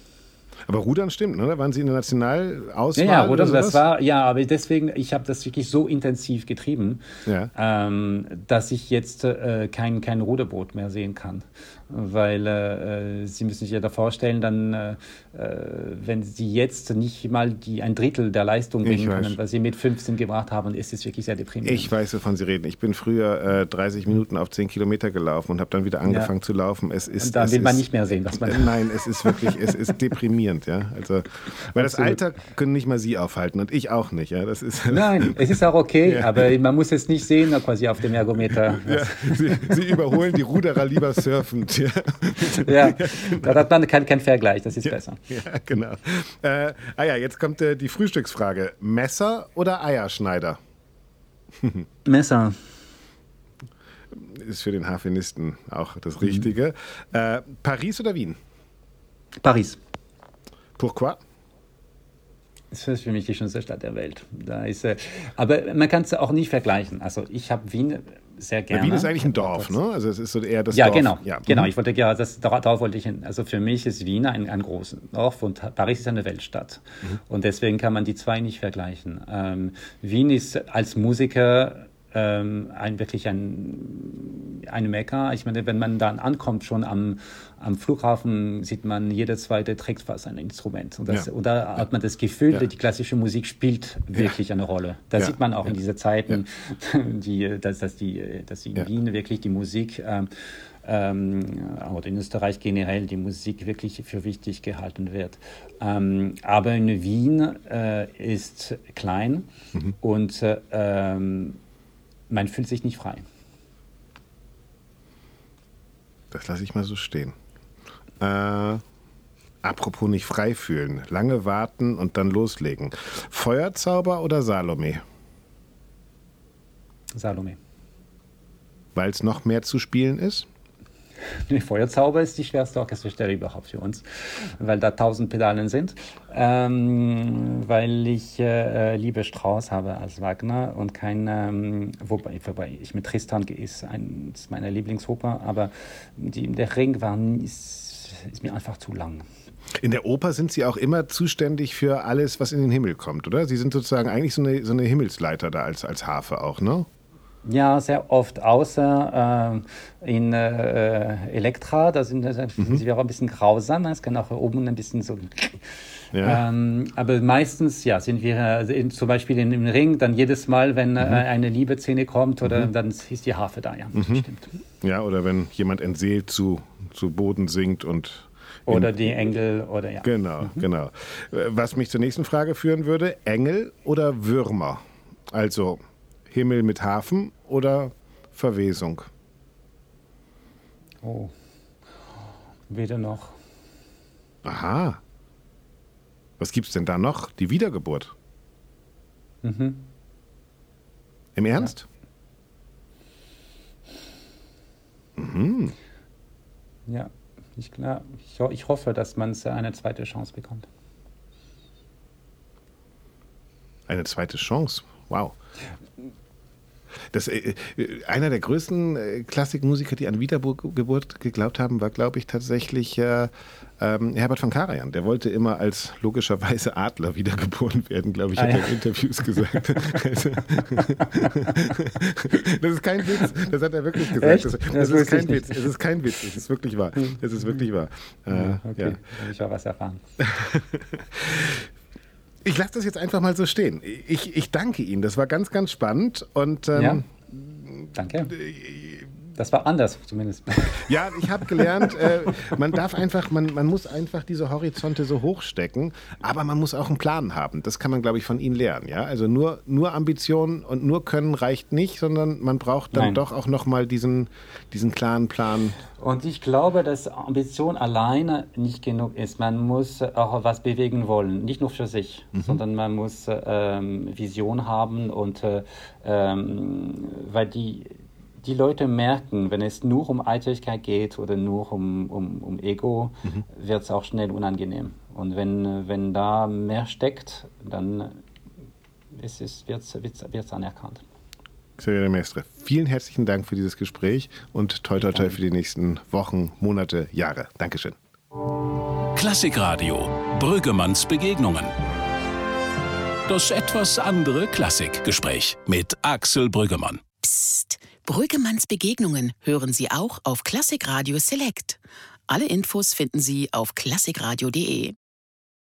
Aber Rudern stimmt, ne? Da waren Sie in der Nationalauswahl? Ja, ja Rudern, das war, ja, aber deswegen, ich habe das wirklich so intensiv getrieben, ja. ähm, dass ich jetzt äh, kein, kein Ruderboot mehr sehen kann weil äh, Sie müssen sich ja da vorstellen, dann, äh, wenn Sie jetzt nicht mal die, ein Drittel der Leistung bringen können, was Sie mit 15 gebracht haben, ist es wirklich sehr deprimierend. Ich weiß, wovon Sie reden. Ich bin früher äh, 30 Minuten auf 10 Kilometer gelaufen und habe dann wieder angefangen ja. zu laufen. Es ist, und da will ist, man nicht mehr sehen, was man. Nein, es ist wirklich, es ist deprimierend, ja. Also, weil das Alter können nicht mal Sie aufhalten und ich auch nicht, ja. Das ist, nein, es ist auch okay, ja. aber man muss es nicht sehen, quasi auf dem Ergometer. Ja, Sie, Sie überholen die Ruderer lieber surfend. Ja, ja da hat man keinen kein Vergleich, das ist ja, besser. Ja, genau. Äh, ah ja, jetzt kommt äh, die Frühstücksfrage. Messer oder Eierschneider? Messer. Ist für den Harfenisten auch das Richtige. Mhm. Äh, Paris oder Wien? Paris. Pourquoi? Das ist für mich die schönste Stadt der Welt. Da ist, äh, aber man kann es auch nicht vergleichen. Also ich habe Wien sehr gerne. Wien ist eigentlich ein Dorf, ne? Also es ist so eher das ja, Dorf. Genau. Ja, genau. Ich wollte ja, das, darauf wollte ich hin. Also für mich ist Wien ein, ein großes Dorf und Paris ist eine Weltstadt. Mhm. Und deswegen kann man die zwei nicht vergleichen. Ähm, Wien ist als Musiker ähm, ein, wirklich ein, eine Mekka. Ich meine, wenn man dann ankommt, schon am, am Flughafen, sieht man, jeder zweite trägt fast ein Instrument. Und, das, ja. da hat man das Gefühl, ja. die klassische Musik spielt wirklich ja. eine Rolle. Da sieht man auch in diesen Zeiten, die, dass, dass, die, dass in Wien wirklich die Musik ähm, ähm, oder in Österreich generell die Musik wirklich für wichtig gehalten wird. Ähm, aber in Wien äh, ist klein mhm. und äh, ähm, man fühlt sich nicht frei. Das lasse ich mal so stehen. Äh, apropos nicht frei fühlen. Lange warten und dann loslegen. Feuerzauber oder Salome? Salome. Weil es noch mehr zu spielen ist? Die Feuerzauber ist die schwerste Orchesterstelle überhaupt für uns, weil da tausend Pedalen sind. Ähm, weil ich äh, liebe Strauss habe als Wagner und kein, ähm, wobei, wobei ich mit Tristan ist eines meiner Lieblingsoper, aber die, der Ring war ist, ist mir einfach zu lang. In der Oper sind Sie auch immer zuständig für alles, was in den Himmel kommt, oder? Sie sind sozusagen eigentlich so eine, so eine Himmelsleiter da als, als Harfe auch, ne? Ja, sehr oft, außer äh, in äh, Elektra, da sind mhm. sie auch ein bisschen grausam, es kann auch oben ein bisschen so. Ja. Ähm, aber meistens, ja, sind wir also in, zum Beispiel in, im Ring, dann jedes Mal, wenn mhm. äh, eine Liebeszene kommt, oder mhm. dann ist die Harfe da, ja, mhm. stimmt. Ja, oder wenn jemand entseelt zu, zu Boden sinkt und oder die Engel oder ja. Genau, mhm. genau. Äh, was mich zur nächsten Frage führen würde: Engel oder Würmer? Also Himmel mit Hafen oder Verwesung? Oh, weder noch. Aha. Was gibt es denn da noch? Die Wiedergeburt. Mhm. Im Ernst? Ja. Mhm. Ja, ich, klar, ich, ich hoffe, dass man eine zweite Chance bekommt. Eine zweite Chance? Wow. Das, äh, äh, einer der größten äh, Klassikmusiker, die an Wiedergeburt geglaubt haben, war, glaube ich, tatsächlich äh, ähm, Herbert von Karajan. Der wollte immer als logischerweise Adler wiedergeboren werden, glaube ich, ah, hat er ja. in Interviews gesagt. Das ist kein Witz, das hat er wirklich gesagt. Das, das, das ist kein Witz, es ist kein Witz, es ist wirklich wahr. Hm. Es ist wirklich wahr. Äh, ja, okay, ja. ich habe was erfahren. Ich lasse das jetzt einfach mal so stehen. Ich, ich danke Ihnen. Das war ganz, ganz spannend. Und, ähm, ja, danke. Das war anders zumindest. Ja, ich habe gelernt, äh, man darf einfach, man, man muss einfach diese Horizonte so hochstecken, aber man muss auch einen Plan haben. Das kann man, glaube ich, von Ihnen lernen. Ja? Also nur, nur Ambition und nur Können reicht nicht, sondern man braucht dann Nein. doch auch nochmal diesen, diesen klaren Plan. Und ich glaube, dass Ambition alleine nicht genug ist. Man muss auch was bewegen wollen, nicht nur für sich, mhm. sondern man muss ähm, Vision haben und äh, ähm, weil die die Leute merken, wenn es nur um Eitelkeit geht oder nur um, um, um Ego, mhm. wird es auch schnell unangenehm. Und wenn, wenn da mehr steckt, dann wird es anerkannt. Xavier Mestre, vielen herzlichen Dank für dieses Gespräch und toi toi toi für die nächsten Wochen, Monate, Jahre. Dankeschön. Klassikradio, Brüggemanns Begegnungen. Das etwas andere Klassikgespräch mit Axel Brüggemann. Psst. Brüggemanns Begegnungen hören Sie auch auf Klassikradio Select. Alle Infos finden Sie auf klassikradio.de.